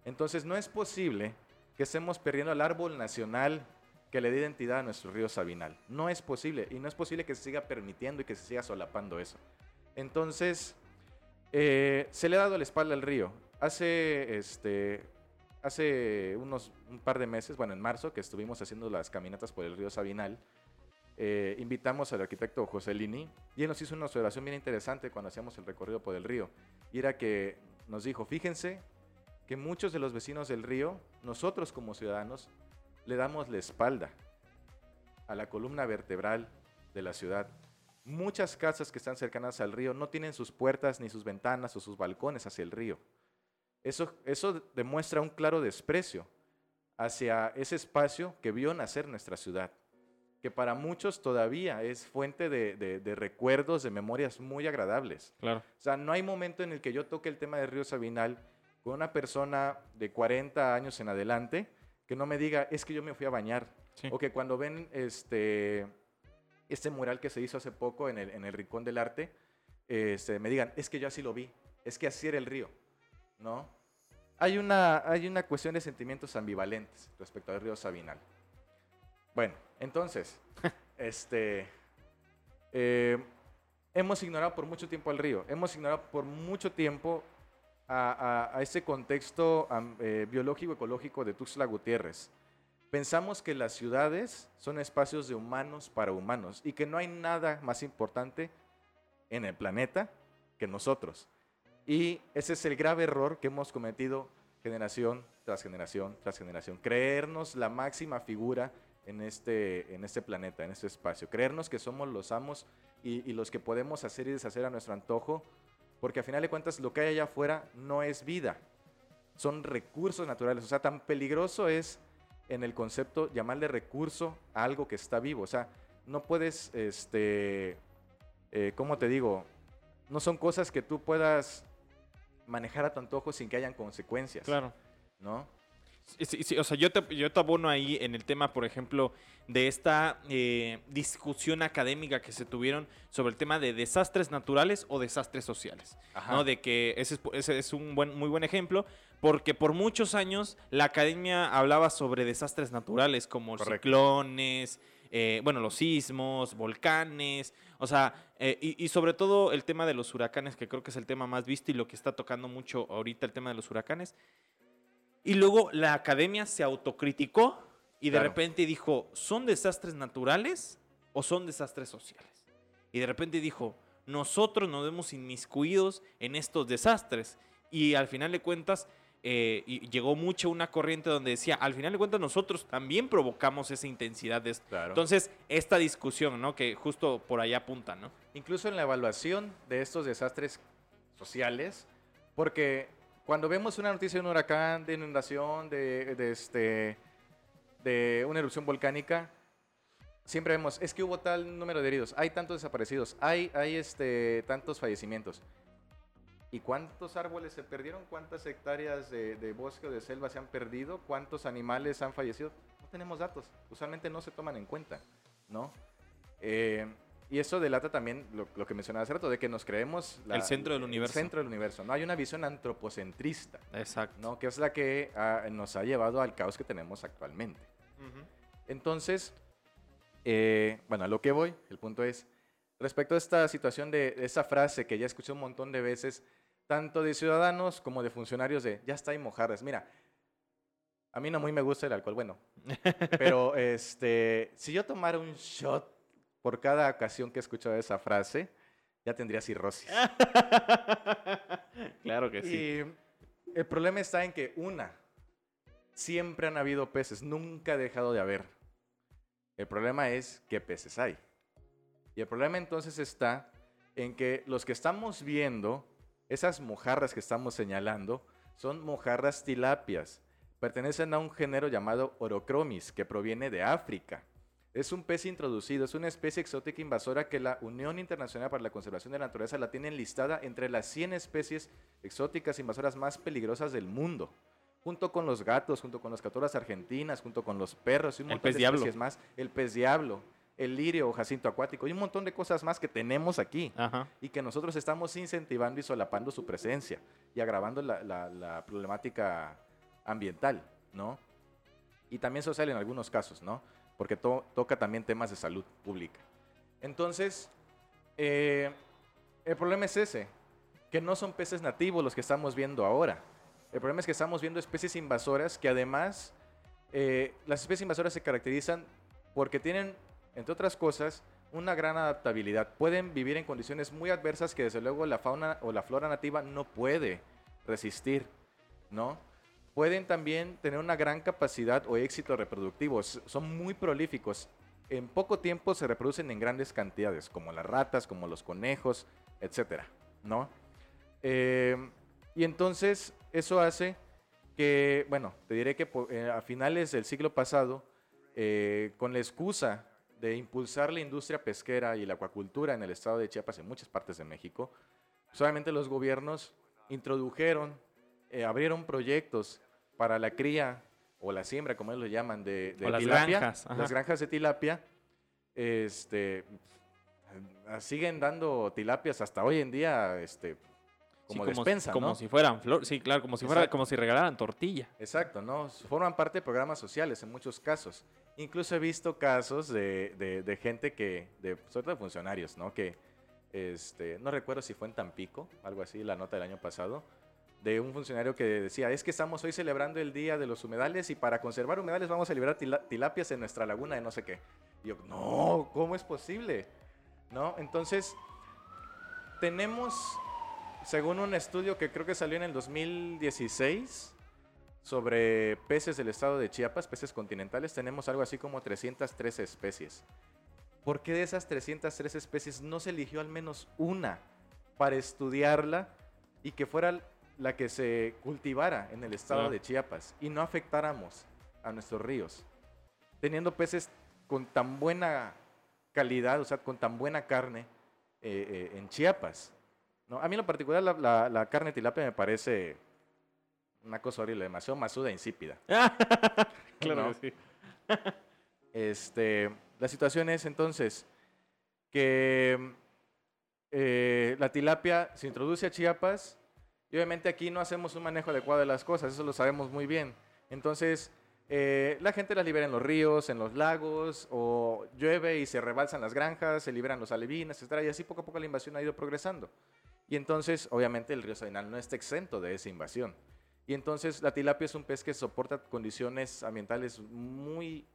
entonces no es posible que estemos perdiendo el árbol nacional que le dé identidad a nuestro río Sabinal. No es posible y no es posible que se siga permitiendo y que se siga solapando eso. Entonces, eh, se le ha dado la espalda al río. Hace, este, hace unos un par de meses, bueno, en marzo, que estuvimos haciendo las caminatas por el río Sabinal, eh, invitamos al arquitecto José Lini y él nos hizo una observación bien interesante cuando hacíamos el recorrido por el río. Y era que nos dijo, fíjense que muchos de los vecinos del río, nosotros como ciudadanos, le damos la espalda a la columna vertebral de la ciudad. Muchas casas que están cercanas al río no tienen sus puertas ni sus ventanas o sus balcones hacia el río. Eso, eso demuestra un claro desprecio hacia ese espacio que vio nacer nuestra ciudad, que para muchos todavía es fuente de, de- de recuerdos, de memorias muy agradables. Claro. O sea, no hay momento en el que yo toque el tema del río Sabinal con una persona de 40 años en adelante que no me diga, es que yo me fui a bañar. Sí. O que cuando ven este, este mural que se hizo hace poco en el, en el Rincón del Arte, este, me digan, es que yo así lo vi, es que así era el río, ¿no? Hay una, hay una cuestión de sentimientos ambivalentes respecto al río Sabinal. Bueno, entonces, este, eh, hemos ignorado por mucho tiempo al río, hemos ignorado por mucho tiempo a, a- ese contexto eh, biológico ecológico de Tuxtla Gutiérrez. Pensamos que las ciudades son espacios de humanos para humanos y que no hay nada más importante en el planeta que nosotros. Y ese es el grave error que hemos cometido generación tras generación tras generación. Creernos la máxima figura en este, en este planeta, en este espacio. Creernos que somos los amos y los que podemos hacer y deshacer a nuestro antojo, porque a final de cuentas lo que hay allá afuera no es vida, son recursos naturales. O sea, tan peligroso es en el concepto llamarle recurso a algo que está vivo. O sea, no puedes, este, eh, ¿cómo te digo? No son cosas que tú puedas manejar a tu antojo sin que hayan consecuencias. Claro. ¿No? Sí, sí, sí, o sea, yo te, yo te abono ahí en el tema, por ejemplo, de esta eh, discusión académica que se tuvieron sobre el tema de desastres naturales o desastres sociales. Ajá. ¿no? De que ese es, ese es un buen, muy buen ejemplo, porque por muchos años la academia hablaba sobre desastres naturales como Correcto. ciclones, eh, bueno, los sismos, volcanes, o sea, eh, y, y sobre todo el tema de los huracanes, que creo que es el tema más visto y lo que está tocando mucho ahorita el tema de los huracanes. Y luego la academia se autocriticó y de Claro. repente dijo, ¿son desastres naturales o son desastres sociales? Y de repente dijo, nosotros nos vemos inmiscuidos en estos desastres. Y al final de cuentas, eh, y llegó mucho una corriente donde decía, al final de cuentas nosotros también provocamos esa intensidad de esto. Claro. Entonces, esta discusión, ¿no? Que justo por allá apunta, ¿no? Incluso en la evaluación de estos desastres sociales, porque cuando vemos una noticia de un huracán, de inundación, de, de este, de una erupción volcánica, siempre vemos, es que hubo tal número de heridos, hay tantos desaparecidos, hay, hay este, tantos fallecimientos. ¿Y cuántos árboles se perdieron? ¿Cuántas hectáreas de, de bosque o de selva se han perdido? ¿Cuántos animales han fallecido? No tenemos datos. Usualmente no se toman en cuenta, ¿no? Eh, y eso delata también lo, lo que mencionaba hace rato, de que nos creemos... El centro del universo. El centro del universo, ¿no? Hay una visión antropocentrista, Exacto. ¿no? Que es la que ah, nos ha llevado al caos que tenemos actualmente. Entonces, eh, bueno, a lo que voy, el punto es, respecto a esta situación de de esa frase que ya escuché un montón de veces, tanto de ciudadanos como de funcionarios de, ya está ahí mojarras. Mira, a mí no muy me gusta el alcohol, bueno, pero este, si yo tomara un shot por cada ocasión que he escuchado esa frase, ya tendría cirrosis. claro que sí. Y el problema está en que, una, siempre han habido peces, nunca ha dejado de haber. El problema es qué peces hay. Y el problema entonces está en que los que estamos viendo, esas mojarras que estamos señalando, son mojarras tilapias. Pertenecen a un género llamado Orocromis, que proviene de África. Es un pez introducido, es una especie exótica invasora que la Unión Internacional para la Conservación de la Naturaleza la tiene listada entre las 100 especies exóticas invasoras más peligrosas del mundo. Junto con los gatos, junto con las catoras argentinas, junto con los perros y un El montón pez de diablo. especies más. El pez diablo, el lirio o jacinto acuático y un montón de cosas más que tenemos aquí Ajá. y que nosotros estamos incentivando y solapando su presencia y agravando la, la- la problemática ambiental, ¿no? Y también social en algunos casos, ¿no? Porque to- toca también temas de salud pública. Entonces, eh, el problema es ese, que no son peces nativos los que estamos viendo ahora. El problema es que estamos viendo especies invasoras que además, eh, las especies invasoras se caracterizan porque tienen, entre otras cosas, una gran adaptabilidad. Pueden vivir en condiciones muy adversas que desde luego la fauna o la flora nativa no puede resistir, ¿no? Pueden también tener una gran capacidad o éxito reproductivo. Son muy prolíficos. En poco tiempo se reproducen en grandes cantidades, como las ratas, como los conejos, etcétera, ¿no? Eh, y entonces eso hace que, bueno, te diré que eh, a finales del siglo pasado, eh, con la excusa de impulsar la industria pesquera y la acuacultura en el estado de Chiapas, en muchas partes de México, solamente los gobiernos introdujeron, eh, abrieron proyectos para la cría o la siembra, como ellos lo llaman, de, de O las tilapia, granjas, ajá. las granjas de tilapia, este, siguen dando tilapias hasta hoy en día, este, Sí, como, como, despensa, como ¿no? si fueran flor, sí, claro, como si fuera, como si regalaran tortilla. Exacto, ¿no? Forman parte de programas sociales en muchos casos. Incluso he visto casos de, de- de gente que, de, sobre todo de funcionarios, ¿no? Que, este, no recuerdo si fue en Tampico, algo así, la nota del año pasado, de un funcionario que decía, es que estamos hoy celebrando el Día de los Humedales y para conservar humedales vamos a liberar tila- tilapias en nuestra laguna de no sé qué. Yo, no, ¿cómo es posible? ¿No? Entonces, tenemos, según un estudio que creo que salió en el 2016, sobre peces del estado de Chiapas, peces continentales, tenemos algo así como 313 especies. ¿Por qué de esas 303 especies no se eligió al menos una para estudiarla y que fuera la que se cultivara en el estado Claro. de Chiapas y no afectáramos a nuestros ríos? Teniendo peces con tan buena calidad, o sea, con tan buena carne eh, eh, en Chiapas. ¿no? A mí en lo particular la, la- la carne tilapia me parece una cosa horrible, demasiado masuda e insípida. claro ¿no? que sí. Este, la situación es entonces que eh, la tilapia se introduce a Chiapas y obviamente aquí no hacemos un manejo adecuado de las cosas, eso lo sabemos muy bien. Entonces, eh, la gente las libera en los ríos, en los lagos, o llueve y se rebalsan las granjas, se liberan los alevines, etc. Y así poco a poco la invasión ha ido progresando. Y entonces, obviamente, el río Sabinal no está exento de esa invasión. Y entonces, la tilapia es un pez que soporta condiciones ambientales muy,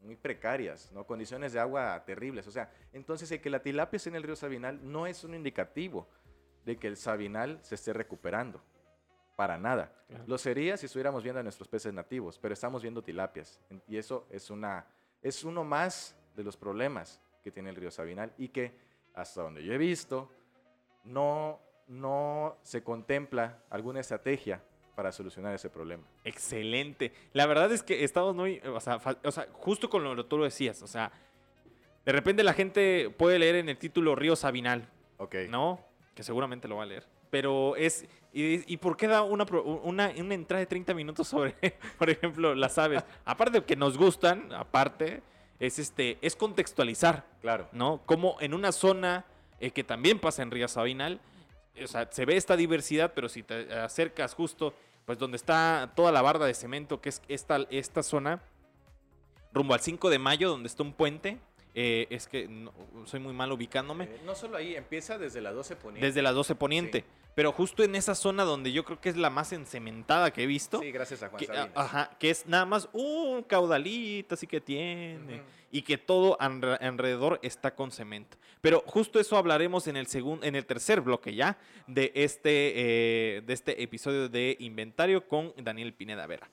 muy precarias, ¿no? Condiciones de agua terribles. O sea, entonces el que la tilapia esté en el río Sabinal no es un indicativo de que el Sabinal se esté recuperando. Para nada. Claro. Lo sería si estuviéramos viendo a nuestros peces nativos, pero estamos viendo tilapias. Y eso es, una, es uno más de los problemas que tiene el río Sabinal y que, hasta donde yo he visto, no, no se contempla alguna estrategia para solucionar ese problema. Excelente. La verdad es que estamos muy, o sea, o sea, justo con lo que tú lo decías, o sea, de repente la gente puede leer en el título Río Sabinal, Ok. ¿no? Que seguramente lo va a leer. Pero es, ¿y, y por qué da una, una, una entrada de 30 minutos sobre, por ejemplo, las aves? Aparte de que nos gustan, aparte, es, este, es contextualizar, Claro. ¿no? Como en una zona eh, que también pasa en Río Sabinal, o sea, se ve esta diversidad, pero si te acercas justo, pues donde está toda la barda de cemento, que es esta, esta zona, rumbo al 5 de mayo, donde está un puente, eh, es que no- soy muy mal ubicándome, Eh, no solo ahí, empieza desde la 12 poniente. desde la 12 Poniente. pero justo en esa zona donde yo creo que es la más encementada que he visto. Sí, gracias a Juan que, ajá, que es nada más un caudalito así que tiene y que todo alre- alrededor está con cemento. Pero justo eso hablaremos en el segundo, en el tercer bloque ya de este, eh, de este episodio de Inventario con Daniel Pineda Vera.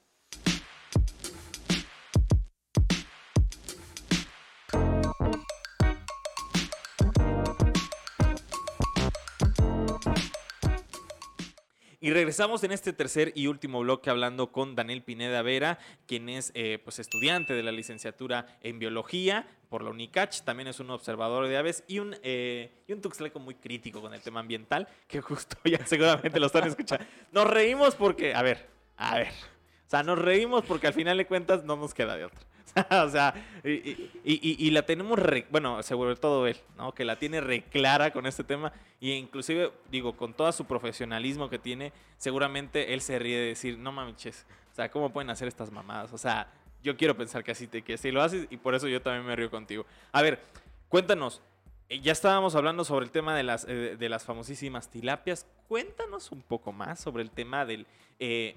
Y regresamos en este tercer y último bloque hablando con Daniel Pineda Vera, quien es eh, pues estudiante de la licenciatura en biología por la UNICACH, también es un observador de aves y un, eh, y un tuxtleco muy crítico con el tema ambiental, que justo ya seguramente lo están escuchando. Nos reímos porque, a ver, a ver, o sea, nos reímos porque al final de cuentas no nos queda de otra. o sea, y, la tenemos, re- bueno, sobre todo él, ¿no? Que la tiene reclara con este tema y inclusive, digo, con todo su profesionalismo que tiene, seguramente él se ríe de decir, no mames, o sea, ¿cómo pueden hacer estas mamadas? O sea, yo quiero pensar que así, te, que así lo haces y por eso yo también me río contigo. A ver, cuéntanos, eh, ya estábamos hablando sobre el tema de las, eh, de las famosísimas tilapias. Cuéntanos un poco más sobre el tema del... eh,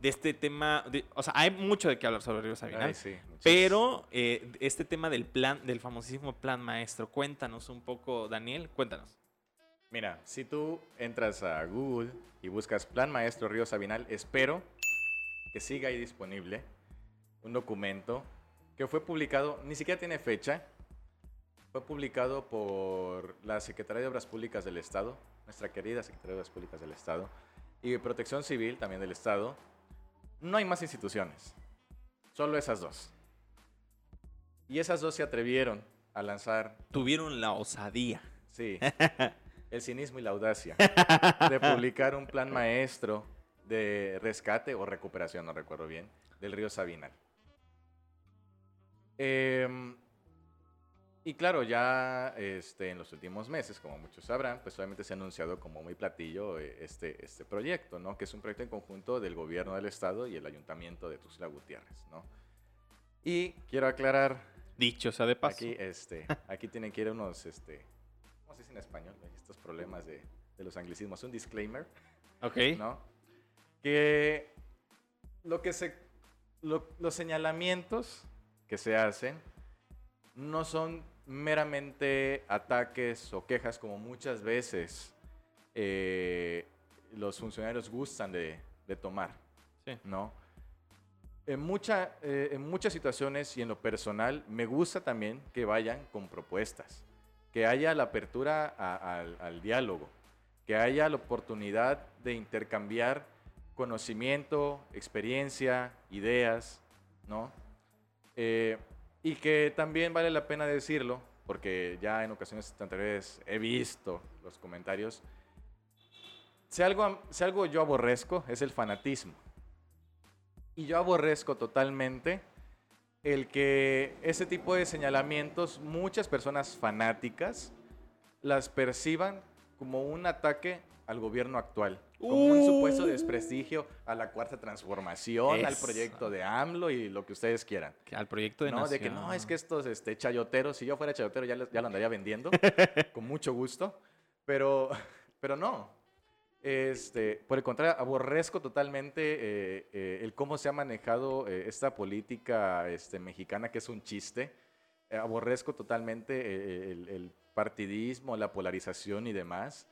de este tema, de- o sea, hay mucho de qué hablar sobre Río Sabinal. Ay, sí, Pero eh, este tema del plan, del famosísimo plan maestro, cuéntanos un poco, Daniel, cuéntanos. Mira, si tú entras a Google y buscas Plan Maestro Río Sabinal, espero que siga ahí disponible un documento que fue publicado, ni siquiera tiene fecha, fue publicado por la Secretaría de Obras Públicas del Estado, nuestra querida Secretaría de Obras Públicas del Estado, y Protección Civil también del Estado. No hay más instituciones, solo esas dos. Y esas dos se atrevieron a lanzar Tuvieron la osadía. Sí. El cinismo y la audacia de publicar un plan maestro de rescate o recuperación, no recuerdo bien, del río Sabinal. Em, y claro, ya este, en los últimos meses, como muchos sabrán, pues obviamente se ha anunciado como muy platillo eh, este, este proyecto, ¿no? Que es un proyecto en conjunto del gobierno del estado y el ayuntamiento de Tuxtla Gutiérrez, ¿no? Y quiero aclarar Dicho sea de paso. Aquí, este, aquí tienen que ir unos, este, ¿cómo se dice en español? Estos problemas de, de los anglicismos. Un disclaimer, ok. ¿no? Que lo que se, lo- los señalamientos que se hacen no son meramente ataques o quejas como muchas veces eh, los funcionarios gustan de, de tomar, Sí. ¿no? En, mucha, eh, en muchas situaciones y en lo personal me gusta también que vayan con propuestas, que haya la apertura a- al, al diálogo, que haya la oportunidad de intercambiar conocimiento, experiencia, ideas, ¿no? Eh, y que también vale la pena decirlo, porque ya en ocasiones anteriores he visto los comentarios, si algo, si algo yo aborrezco es el fanatismo. Y yo aborrezco totalmente el que ese tipo de señalamientos, muchas personas fanáticas las perciban como un ataque al gobierno actual, como un supuesto Uh. desprestigio a la cuarta transformación, al proyecto de AMLO y lo que ustedes quieran. Que Al proyecto de ¿no? De que no, nación. es que estos este, chayoteros, si yo fuera chayotero ya, les- ya lo andaría vendiendo, con mucho gusto, pero, pero no. Este, por el contrario, aborrezco totalmente eh, eh, el cómo se ha manejado eh, esta política este, mexicana, que es un chiste. Eh, aborrezco totalmente eh, el, el partidismo, la polarización y demás.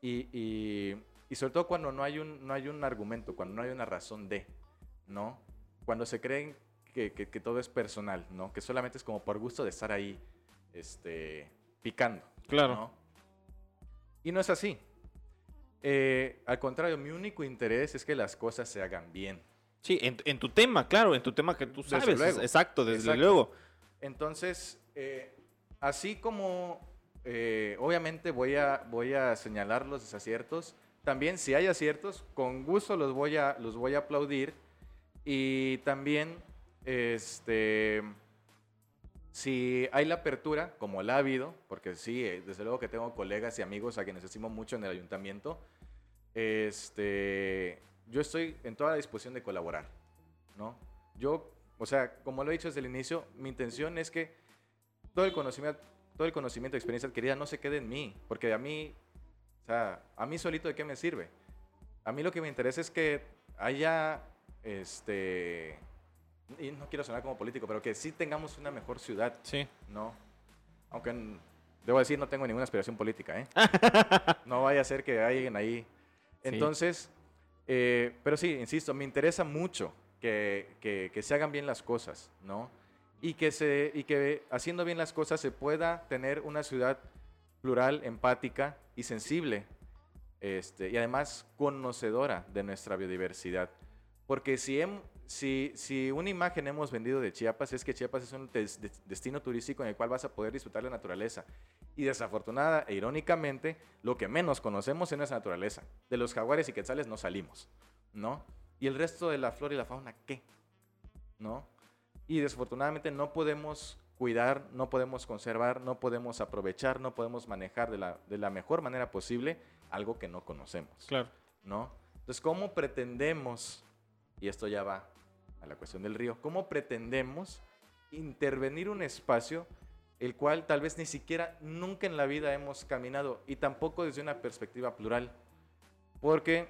Y, y- y sobre todo cuando no hay, un, no hay un argumento, cuando no hay una razón de, ¿no? Cuando se creen que, que- que todo es personal, ¿no? Que solamente es como por gusto de estar ahí, este, picando. Claro. ¿no? Y no es así. Eh, al contrario, mi único interés es que las cosas se hagan bien. Sí, en, en tu tema, claro, en tu tema que tú Desde sabes. luego. Exacto, desde Exacto. luego. Entonces, eh, así como eh, obviamente voy a, voy a señalar los desaciertos, también si hay aciertos, con gusto los voy a, los voy a aplaudir. Y también, este, si hay la apertura, como la ha habido, porque sí, eh, desde luego que tengo colegas y amigos a quienes estimo mucho en el ayuntamiento, este, yo estoy en toda la disposición de colaborar, ¿no? Yo, o sea, como lo he dicho desde el inicio, mi intención es que todo el conocimiento, todo el conocimiento, experiencia adquirida no se quede en mí, porque a mí sea, a mí solito de qué me sirve. A mí lo que me interesa es que haya, este, y no quiero sonar como político, pero que sí tengamos una mejor ciudad. Sí. ¿no? Aunque debo decir, no tengo ninguna aspiración política, ¿eh? no vaya a ser que alguien ahí. Sí. Entonces, eh, pero sí, insisto, me interesa mucho que, que- que se hagan bien las cosas, ¿no? Y que, se, y que haciendo bien las cosas se pueda tener una ciudad plural, empática y sensible, este, y además conocedora de nuestra biodiversidad. Porque si, si, si una imagen hemos vendido de Chiapas es que Chiapas es un des- des- destino turístico en el cual vas a poder disfrutar la naturaleza. Y desafortunada e irónicamente, lo que menos conocemos es nuestra naturaleza. De los jaguares y quetzales no salimos, ¿no? Y el resto de la flora y la fauna, ¿qué? ¿No? Y desafortunadamente no podemos cuidar, no podemos conservar, no podemos aprovechar, no podemos manejar de la, de la mejor manera posible algo que no conocemos. Claro. ¿no? Entonces, ¿cómo pretendemos, y esto ya va a la cuestión del río, cómo pretendemos intervenir un espacio el cual tal vez ni siquiera nunca en la vida hemos caminado y tampoco desde una perspectiva plural? Porque,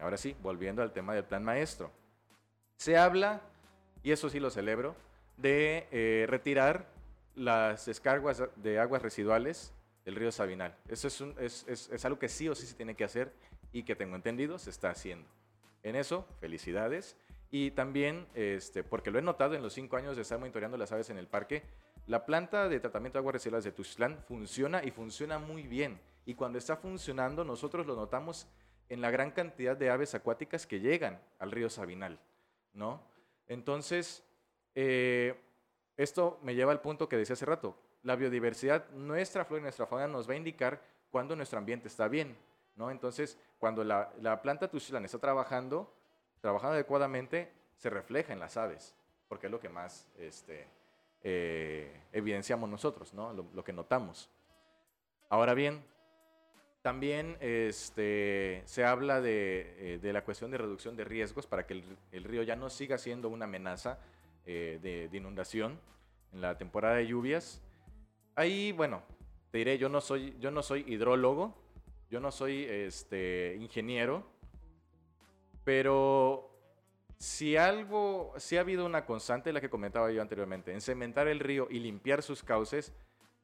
ahora sí, volviendo al tema del plan maestro, se habla, y eso sí lo celebro, de eh, retirar las descargas de aguas residuales del río Sabinal. Eso es, algo que sí o sí se tiene que hacer y que tengo entendido se está haciendo. En eso, felicidades. Y también, este, porque lo he notado en los cinco años de estar monitoreando las aves en el parque, la planta de tratamiento de aguas residuales de Tuxtlán funciona y funciona muy bien. Y cuando está funcionando, nosotros lo notamos en la gran cantidad de aves acuáticas que llegan al río Sabinal, ¿no? Entonces, eh, esto me lleva al punto que decía hace rato. La biodiversidad, nuestra flora y nuestra fauna nos va a indicar cuando nuestro ambiente está bien, ¿no? Entonces, cuando la, la planta Tuxtlan está trabajando, trabajando adecuadamente, se refleja en las aves, porque es lo que más este, eh, evidenciamos nosotros, ¿no? Lo, que notamos. Ahora bien, también este, se habla de, eh, de la cuestión de reducción de riesgos para que el río ya no siga siendo una amenaza eh, de, de inundación en la temporada de lluvias. Ahí, bueno, te diré, yo no soy, yo no soy hidrólogo, yo no soy este, ingeniero, pero si algo, si ha habido una constante, la que comentaba yo anteriormente, en cementar el río y limpiar sus cauces,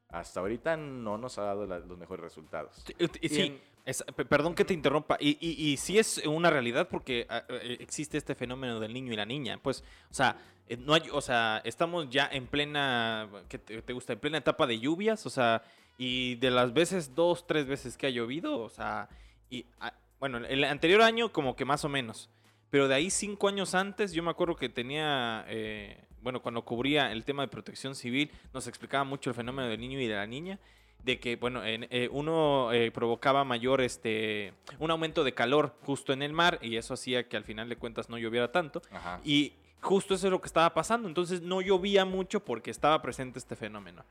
hasta ahorita no nos ha dado la- los mejores resultados. Sí, en- es- perdón que te interrumpa. Y, y, y sí es una realidad porque ah, eh, existe este fenómeno del niño y la niña. Pues, o sea, eh, no hay, o sea, estamos ya en plena, ¿qué te, te gusta? En plena etapa de lluvias, o sea, y de las veces, dos, tres veces que ha llovido, o sea, y ah, bueno, el anterior año como que más o menos. Pero de ahí cinco años antes, yo me acuerdo que tenía, eh, bueno, cuando cubría el tema de protección civil, nos explicaba mucho el fenómeno del niño y de la niña de que, bueno, en- eh, uno eh, provocaba mayor, este, un aumento de calor justo en el mar y eso hacía que al final de cuentas no lloviera tanto. Ajá. Y justo eso es lo que estaba pasando. Entonces no llovía mucho porque estaba presente este fenómeno.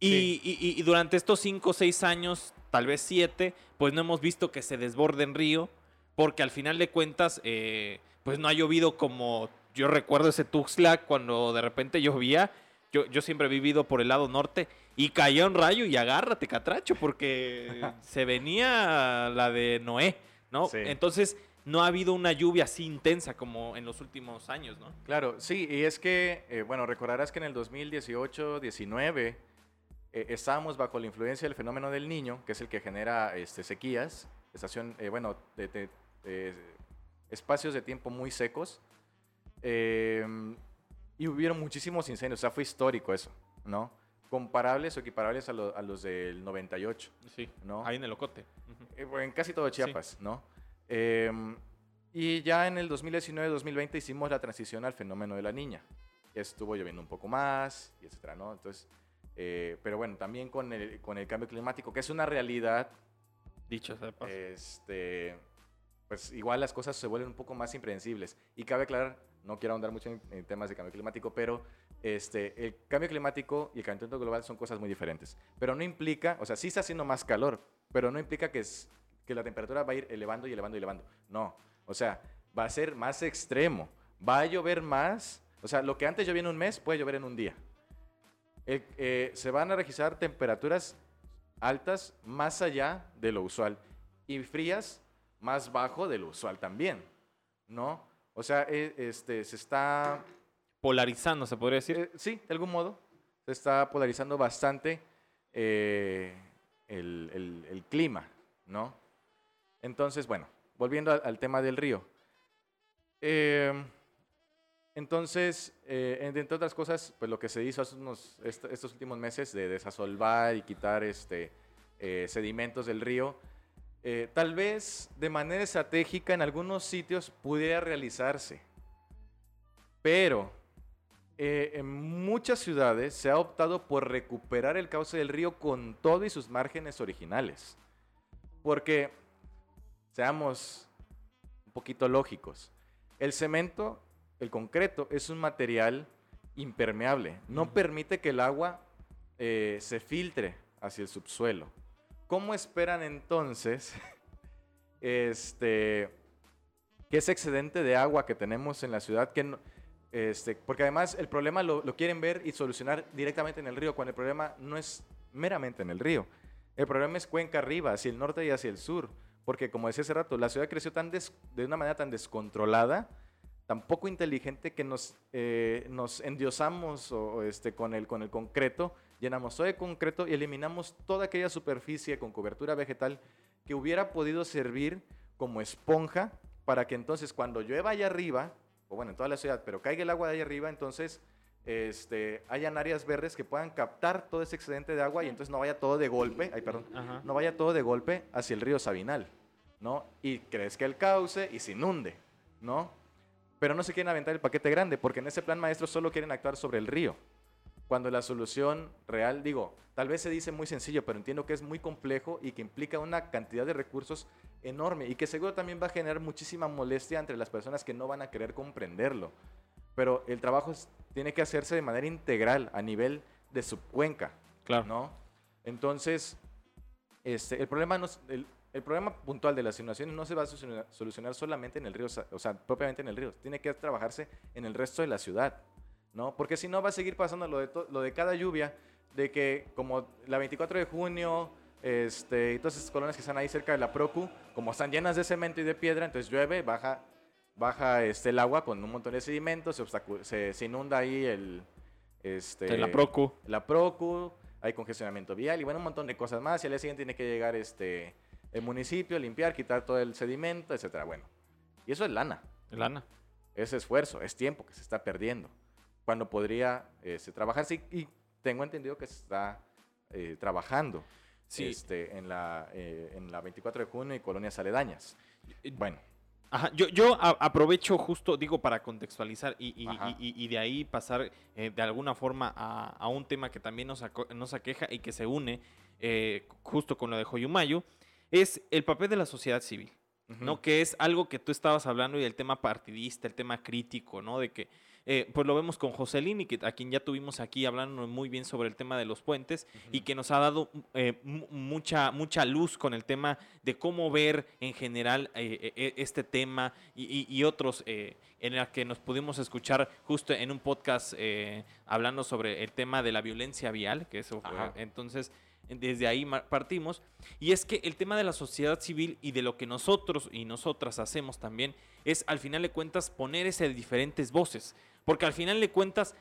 Y, Sí. y- y- y durante estos cinco o seis años, tal vez siete, pues no hemos visto que se desborde en río porque al final de cuentas, eh, pues no ha llovido como yo recuerdo ese Tuxtla cuando de repente llovía. Yo, yo siempre he vivido por el lado norte y caía un rayo y agárrate, catracho, porque se venía la de Noé, ¿no? Sí. Entonces no ha habido una lluvia así intensa como en los últimos años, ¿no? Claro, sí, y es que, eh, bueno, recordarás que en el 2018-19 eh, estábamos bajo la influencia del fenómeno del niño, que es el que genera este, sequías, estación, eh, bueno, de- de- de espacios de tiempo muy secos, eh, y hubieron muchísimos incendios, o sea, fue histórico eso, ¿no? Comparables o equiparables a, lo- a los del 98. Sí, ¿No? ahí en el Ocote. Bueno, en casi todo Chiapas, ¿no? Em, y ya en el 2019-2020 hicimos la transición al fenómeno de la niña. Estuvo lloviendo un poco más, y etcétera, ¿no? Entonces, eh, pero bueno, también con el, con el cambio climático, que es una realidad, Dicho sea paso. este, pues igual las cosas se vuelven un poco más impredecibles. Y cabe aclarar, no quiero ahondar mucho en, en temas de cambio climático, pero este, el cambio climático y el calentamiento global son cosas muy diferentes. Pero no implica, o sea, sí está haciendo más calor, pero no implica que, es, que la temperatura va a ir elevando y elevando y elevando. No, o sea, va a ser más extremo, va a llover más, o sea, lo que antes llovía en un mes puede llover en un día. El- eh, se van a registrar temperaturas altas más allá de lo usual y frías más bajo de lo usual también, ¿no? O sea, e- este, se está Polarizando, se podría decir. eh, sí, de algún modo. Se está polarizando bastante eh, el, el- el clima, ¿no? Entonces, bueno, volviendo al, tema del río. Eh, entonces, eh, en- entre otras cosas, pues lo que se hizo estos últimos meses de desasolvar y quitar este, eh, sedimentos del río, eh, tal vez de manera estratégica en algunos sitios pudiera realizarse. Pero eh, en muchas ciudades se ha optado por recuperar el cauce del río con todo y sus márgenes originales. Porque, seamos un poquito lógicos, el cemento, el concreto, es un material impermeable. No permite que el agua eh, se filtre hacia el subsuelo. ¿Cómo esperan entonces este, que ese excedente de agua que tenemos en la ciudad, que no- este, porque además el problema lo, lo quieren ver y solucionar directamente en el río, cuando el problema no es meramente en el río. El problema es cuenca arriba, hacia el norte y hacia el sur. Porque como decía hace rato, la ciudad creció tan de una manera tan descontrolada, tan poco inteligente que nos, eh, nos endiosamos o, este, con, el, con el concreto, llenamos todo de concreto y eliminamos toda aquella superficie con cobertura vegetal que hubiera podido servir como esponja para que entonces cuando llueva allá arriba, o bueno, en toda la ciudad, pero caiga el agua de allá arriba, entonces este, hayan áreas verdes que puedan captar todo ese excedente de agua y entonces no vaya todo de golpe, ay perdón, Ajá. no vaya todo de golpe hacia el río Sabinal, ¿no? Y crezca el cauce y se inunde, ¿no? Pero no se quieren aventar el paquete grande, porque en ese plan maestro solo quieren actuar sobre el río. Cuando la solución real, digo, tal vez se dice muy sencillo, pero entiendo que es muy complejo y que implica una cantidad de recursos enorme y que seguro también va a generar muchísima molestia entre las personas que no van a querer comprenderlo. Pero el trabajo es- tiene que hacerse de manera integral a nivel de subcuenca. Claro. ¿no? Entonces, este, el, problema no el, el problema puntual de las inundaciones no se va a solucionar, solamente en el río, o sea, propiamente en el río, tiene que trabajarse en el resto de la ciudad, ¿no? Porque si no va a seguir pasando lo de, to- lo de cada lluvia, de que como la 24 de junio, este, y todas esas colonias que están ahí cerca de la Procu, como están llenas de cemento y de piedra, entonces llueve, baja, baja este, el agua con un montón de sedimentos, se, se, se inunda ahí el... Este, la Procu. la Procu, hay congestionamiento vial y bueno, un montón de cosas más. Y al día siguiente tiene que llegar este, el municipio, limpiar, quitar todo el sedimento, etcétera. Bueno, y eso es lana, Lana. es esfuerzo, es tiempo que se está perdiendo. Cuando podría este, trabajarse y, y tengo entendido que se está eh, trabajando Sí. este, en, la, eh, en la 24 de junio y colonias aledañas. Bueno, Ajá, yo, yo a- aprovecho justo, digo, para contextualizar y, y- y- de ahí pasar eh, de alguna forma a, a un tema que también nos, aco- nos aqueja y que se une eh, justo con lo de Joyumayo, es el papel de la sociedad civil, ¿no? Que es algo que tú estabas hablando y el tema partidista, el tema crítico, ¿no? De que, eh, pues lo vemos con Joselín, que, a quien ya tuvimos aquí hablando muy bien sobre el tema de los puentes y que nos ha dado eh, mu- mucha, mucha luz con el tema de cómo ver en general eh, este tema y, y- y otros en el que nos pudimos escuchar justo en un podcast hablando sobre el tema de la violencia vial, que eso fue- entonces desde ahí partimos. Y es que el tema de la sociedad civil y de lo que nosotros y nosotras hacemos también es al final de cuentas poner ese diferentes voces. Porque al final de cuentas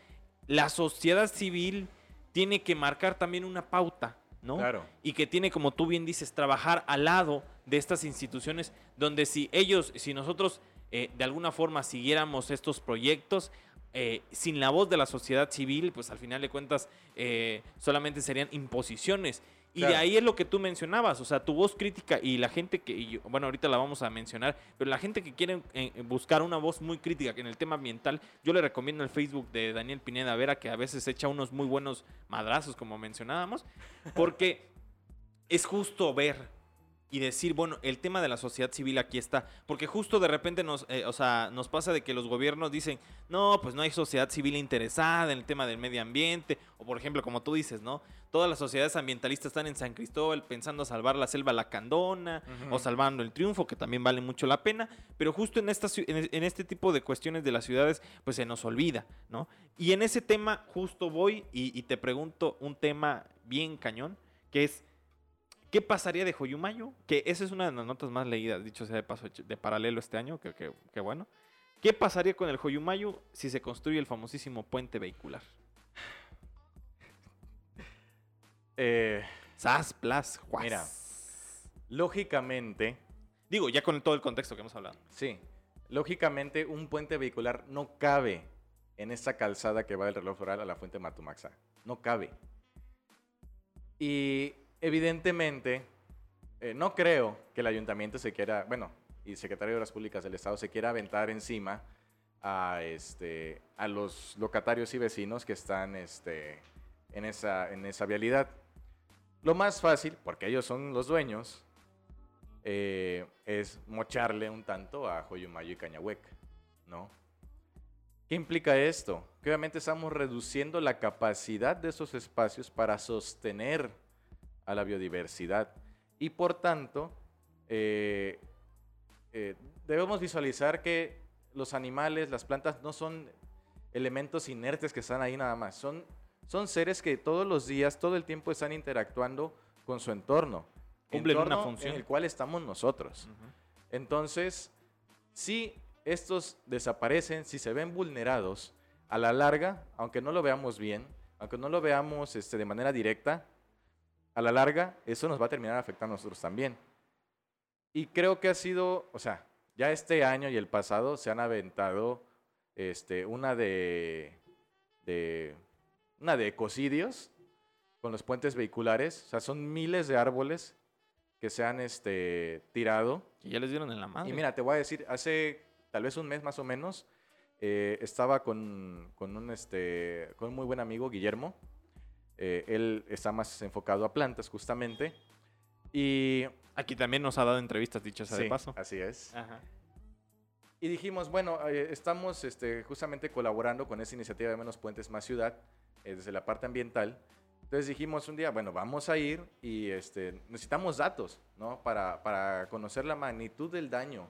la sociedad civil tiene que marcar también una pauta, ¿no? Claro. Y que tiene, como tú bien dices, trabajar al lado de estas instituciones donde si ellos, si nosotros eh, de alguna forma siguiéramos estos proyectos, eh, sin la voz de la sociedad civil, pues al final de cuentas eh, solamente serían imposiciones. Y de ahí es lo que tú mencionabas, o sea, tu voz crítica y la gente que, y yo- bueno, ahorita la vamos a mencionar, pero la gente que quiere eh, buscar una voz muy crítica en el tema ambiental, yo le recomiendo el Facebook de Daniel Pineda Vera, que a veces echa unos muy buenos madrazos, como mencionábamos, porque es justo ver y decir, bueno, el tema de la sociedad civil aquí está, porque justo de repente nos, eh, o sea, nos pasa de que los gobiernos dicen, no, pues no hay sociedad civil interesada en el tema del medio ambiente, o por ejemplo, como tú dices, ¿no? Todas las sociedades ambientalistas están en San Cristóbal pensando salvar la selva lacandona Ujú. o salvando el triunfo, que también vale mucho la pena, pero justo en, esta, en, en este tipo de cuestiones de las ciudades, pues se nos olvida, ¿no? Y en ese tema justo voy y, y te pregunto un tema bien cañón, que es, ¿Qué pasaría de Joyumayo? Que esa es una de las notas más leídas, dicho sea de paso, de paralelo este año, que, que, que bueno. ¿Qué pasaría con el Joyumayo si se construye el famosísimo puente vehicular? Eh, Sas, plas, juas. Mira. lógicamente, Digo, ya con todo el contexto que hemos hablado. sí, lógicamente un puente vehicular no cabe en esa calzada que va del reloj floral a la fuente Matumaxa. No cabe. Y evidentemente, eh, no creo que el ayuntamiento se quiera, bueno, y Secretario de Obras Públicas del Estado se quiera aventar encima a, este, a los locatarios y vecinos que están este, en, esa, en esa vialidad. Lo más fácil, porque ellos son los dueños, eh, es mocharle un tanto a Joyumayo y Cañahueca, ¿no? ¿Qué implica esto? Que obviamente estamos reduciendo la capacidad de esos espacios para sostener a la biodiversidad y por tanto eh, eh, debemos visualizar que los animales, las plantas no son elementos inertes que están ahí nada más, son, son seres que todos los días, todo el tiempo están interactuando con su entorno. Cumplen una función. En el cual estamos nosotros. Entonces, si estos desaparecen, si se ven vulnerados, a la larga, aunque no lo veamos bien, aunque no lo veamos este, de manera directa, a la larga eso nos va a terminar afectando a nosotros también. Y creo que ha sido, o sea, ya este año y el pasado se han aventado este, una de, de una de ecocidios con los puentes vehiculares. O sea, son miles de árboles que se han este, tirado. Y ya les dieron en la mano. Y mira, te voy a decir, hace tal vez un mes más o menos, eh, estaba con, con un, este, con un muy buen amigo, Guillermo. Eh, él está más enfocado a plantas, justamente. Y... Aquí también nos ha dado entrevistas, dicho sea de Sí, paso. Así es. Ajá. Y dijimos, bueno, eh, estamos este, justamente colaborando con esa iniciativa de Menos Puentes Más Ciudad, eh, desde la parte ambiental. Entonces dijimos un día, bueno, vamos a ir y este, necesitamos datos, ¿no? Para, para conocer la magnitud del daño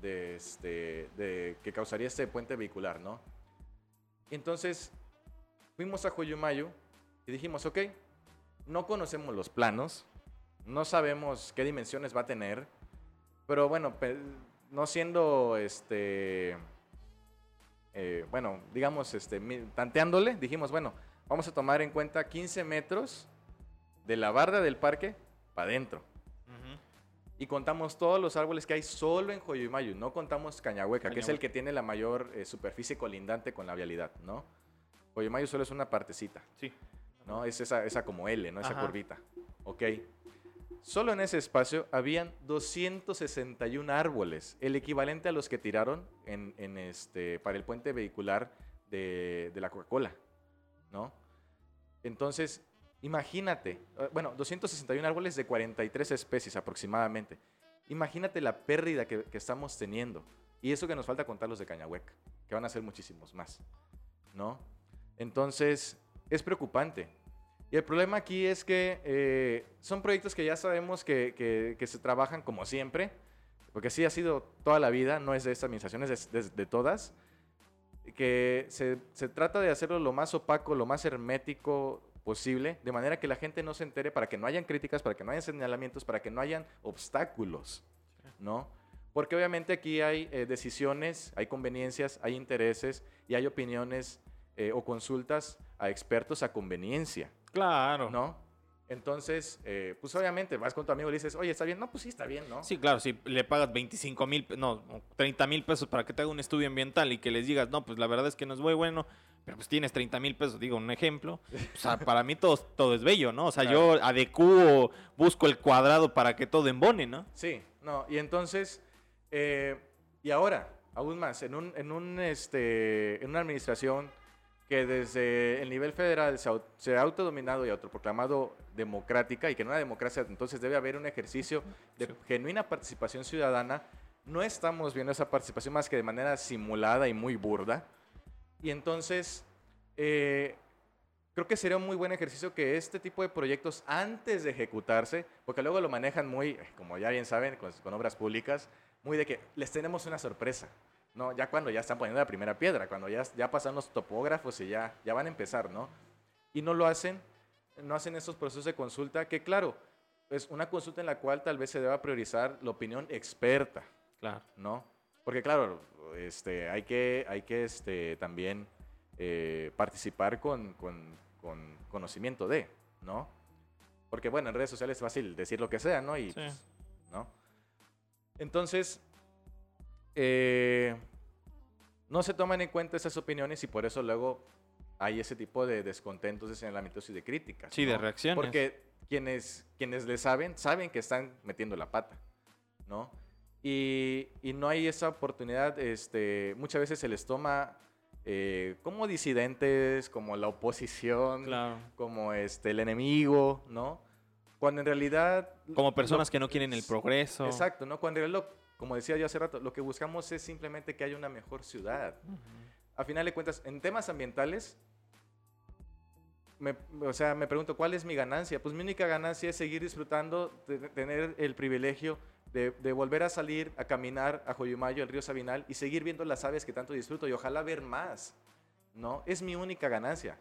de, este, de, que causaría este puente vehicular, ¿no? Entonces, fuimos a Joyumayo y dijimos, ok, no conocemos los planos, no sabemos qué dimensiones va a tener, pero bueno, no siendo, este, eh, bueno, digamos, este, tanteándole, dijimos, bueno, vamos a tomar en cuenta 15 metros de la barda del parque para adentro. Ujú. Y contamos todos los árboles que hay solo en Joyumayo, no contamos Cañahueca, que es el Cañahueca. que tiene la mayor eh, superficie colindante con la vialidad, ¿no? Joyumayo solo es una partecita. Sí. ¿No? Es esa, esa como L, ¿no? Esa Ajá. curvita. Ok. Solo en ese espacio habían 261 árboles, el equivalente a los que tiraron en, en este, para el puente vehicular de, de la Coca-Cola, ¿no? Entonces, imagínate, eh, bueno, 261 árboles de 43 especies aproximadamente. Imagínate la pérdida que, que estamos teniendo. Y eso que nos falta contar los de Cañahueca, que van a ser muchísimos más, ¿no? Entonces, es preocupante. Y el problema aquí es que eh, son proyectos que ya sabemos que, que- se trabajan como siempre, porque así ha sido toda la vida, no es de esta administración, es de, de- de todas, que se, se trata de hacerlo lo más opaco, lo más hermético posible, de manera que la gente no se entere, para que no hayan críticas, para que no hayan señalamientos, para que no hayan obstáculos, ¿no? Porque obviamente aquí hay eh, decisiones, hay conveniencias, hay intereses y hay opiniones eh, o consultas a expertos a conveniencia, Claro. ¿no? Entonces, eh, pues obviamente vas con tu amigo y le dices, oye, ¿está bien? No, pues sí, está bien, ¿no? Sí, claro, si le pagas 25 mil, no, 30 mil pesos para que te haga un estudio ambiental y que les digas, no, pues la verdad es que no es muy bueno, pero pues tienes 30 mil pesos, digo un ejemplo, o sea, para mí todo, todo es bello, ¿no? O sea, yo adecuo, busco el cuadrado para que todo embone, ¿no? Sí, no, y entonces, eh, y ahora, aún más, en, un, en, un, este, en una administración que desde el nivel federal se, ha autodominado y autoproclamado democrática y que en una democracia entonces debe haber un ejercicio de Sí. genuina participación ciudadana, no estamos viendo esa participación más que de manera simulada y muy burda. Y entonces, eh, creo que sería un muy buen ejercicio que este tipo de proyectos, antes de ejecutarse, porque luego lo manejan muy, como ya bien saben, con, con obras públicas, muy de que les tenemos una sorpresa. ¿No? Ya cuando ya están poniendo la primera piedra, cuando ya, ya pasan los topógrafos y ya, ya van a empezar, ¿no? Y no lo hacen, no hacen esos procesos de consulta que, claro, es una consulta en la cual tal vez se deba priorizar la opinión experta, Claro. ¿no? Porque claro, este, hay que, hay que este, también eh, participar con, con- con conocimiento de, ¿no? Porque bueno, en redes sociales es fácil decir lo que sea, ¿no? Y, Sí. pues, ¿no? Entonces, eh, no se toman en cuenta esas opiniones y por eso luego hay ese tipo de descontentos, de señalamientos y de críticas. Sí, de reacciones. Porque quienes, quienes le saben, saben que están metiendo la pata, ¿no? Y, y no hay esa oportunidad, este, muchas veces se les toma eh, como disidentes, como la oposición, Claro. como este, el enemigo, ¿no? Cuando en realidad... Como personas lo- que no quieren el progreso. Exacto, ¿no? Cuando en realidad, lo- como decía yo hace rato, lo que buscamos es simplemente que haya una mejor ciudad. A final de cuentas, en temas ambientales, me, o sea, me pregunto, ¿cuál es mi ganancia? Pues mi única ganancia es seguir disfrutando, de, de tener el privilegio de, de volver a salir a caminar a Joyumayo, el río Sabinal, y seguir viendo las aves que tanto disfruto y ojalá ver más, ¿no? Es mi única ganancia,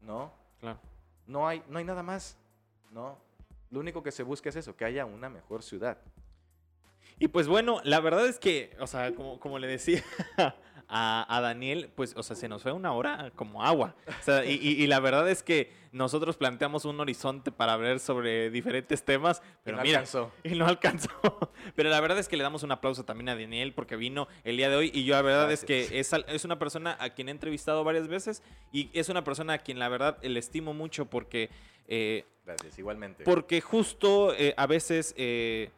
¿no? Claro. No hay, no hay nada más, ¿no? Lo único que se busca es eso, que haya una mejor ciudad. Y pues bueno, la verdad es que, o sea, como, como le decía a, a Daniel, pues, o sea, se nos fue una hora como agua. O sea, y, y- y la verdad es que nosotros planteamos un horizonte para ver sobre diferentes temas, pero no mira, alcanzó. y no alcanzó. Pero la verdad es que le damos un aplauso también a Daniel porque vino el día de hoy y yo la verdad es que es, es una persona a quien he entrevistado varias veces y es una persona a quien la verdad le estimo mucho porque... eh, Gracias, igualmente. porque justo eh, a veces eh,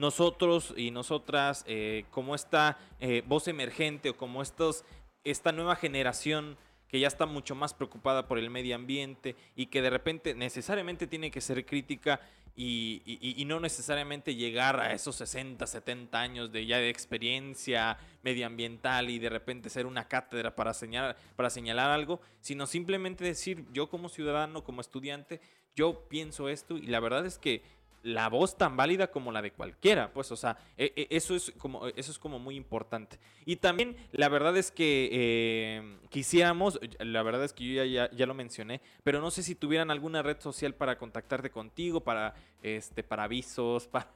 nosotros y nosotras, eh, como esta eh, voz emergente o como estos, esta nueva generación que ya está mucho más preocupada por el medio ambiente y que de repente necesariamente tiene que ser crítica y, y- y no necesariamente llegar a esos 60, 70 años de ya de experiencia medioambiental y de repente ser una cátedra para señalar, para señalar algo, sino simplemente decir yo como ciudadano, como estudiante, yo pienso esto y la verdad es que la voz tan válida como la de cualquiera, pues, o sea, e- e- eso es como, eso es como muy importante. Y también la verdad es que eh, quisiéramos, la verdad es que yo ya, ya, ya lo mencioné, pero no sé si tuvieran alguna red social para contactarte contigo, para, este, para avisos, para,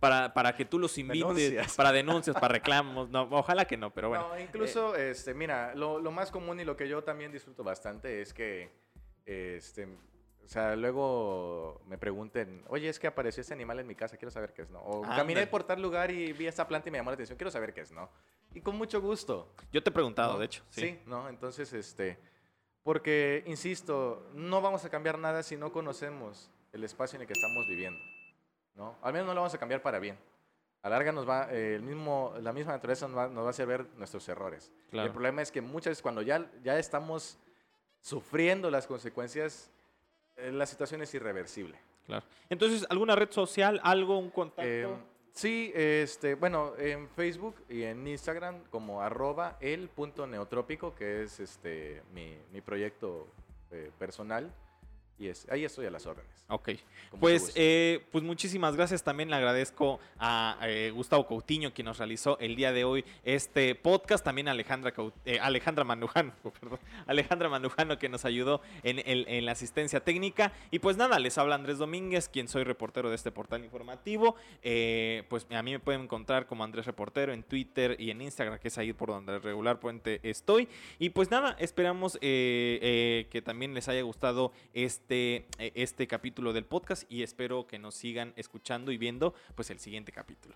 para, para que tú los invites, Denuncias. para denuncias, para reclamos, no, ojalá que no, pero bueno. No, incluso, este, mira, lo, lo más común y lo que yo también disfruto bastante es que, este, o sea, luego me pregunten, oye, es que apareció este animal en mi casa, quiero saber qué es, ¿no? O Ándale. caminé por tal lugar y vi esta planta y me llamó la atención, quiero saber qué es, ¿no? Y con mucho gusto. Yo te he preguntado, ¿no? de hecho. Sí. ¿no? Entonces, este, porque, insisto, no vamos a cambiar nada si no conocemos el espacio en el que estamos viviendo, ¿no? Al menos no lo vamos a cambiar para bien. A la larga nos va, eh, el mismo, la misma naturaleza nos va, nos va a hacer ver nuestros errores. Claro. El problema es que muchas veces cuando ya, ya estamos sufriendo las consecuencias, la situación es irreversible. Claro. Entonces, ¿alguna red social, algo, un contacto? Eh, sí, este, bueno, en Facebook y en Instagram como arroba el punto neotrópico, que es este, mi, mi proyecto eh, personal. Y es, ahí estoy a las órdenes. ok. con Pues, eh, pues muchísimas gracias. También le agradezco a eh, Gustavo Coutinho, quien nos realizó el día de hoy este podcast. También a Alejandra, Caut- eh, Alejandra Manujano, perdón, Alejandra Manujano, que nos ayudó en, el- en la asistencia técnica. Y pues nada, les habla Andrés Domínguez, quien soy reportero de este portal informativo. Eh, pues a mí me pueden encontrar como Andrés Reportero en Twitter y en Instagram, que es ahí por donde regularmente estoy. Y pues nada, esperamos que también les haya gustado este, eh, este capítulo del podcast y espero que nos sigan escuchando y viendo pues el siguiente capítulo.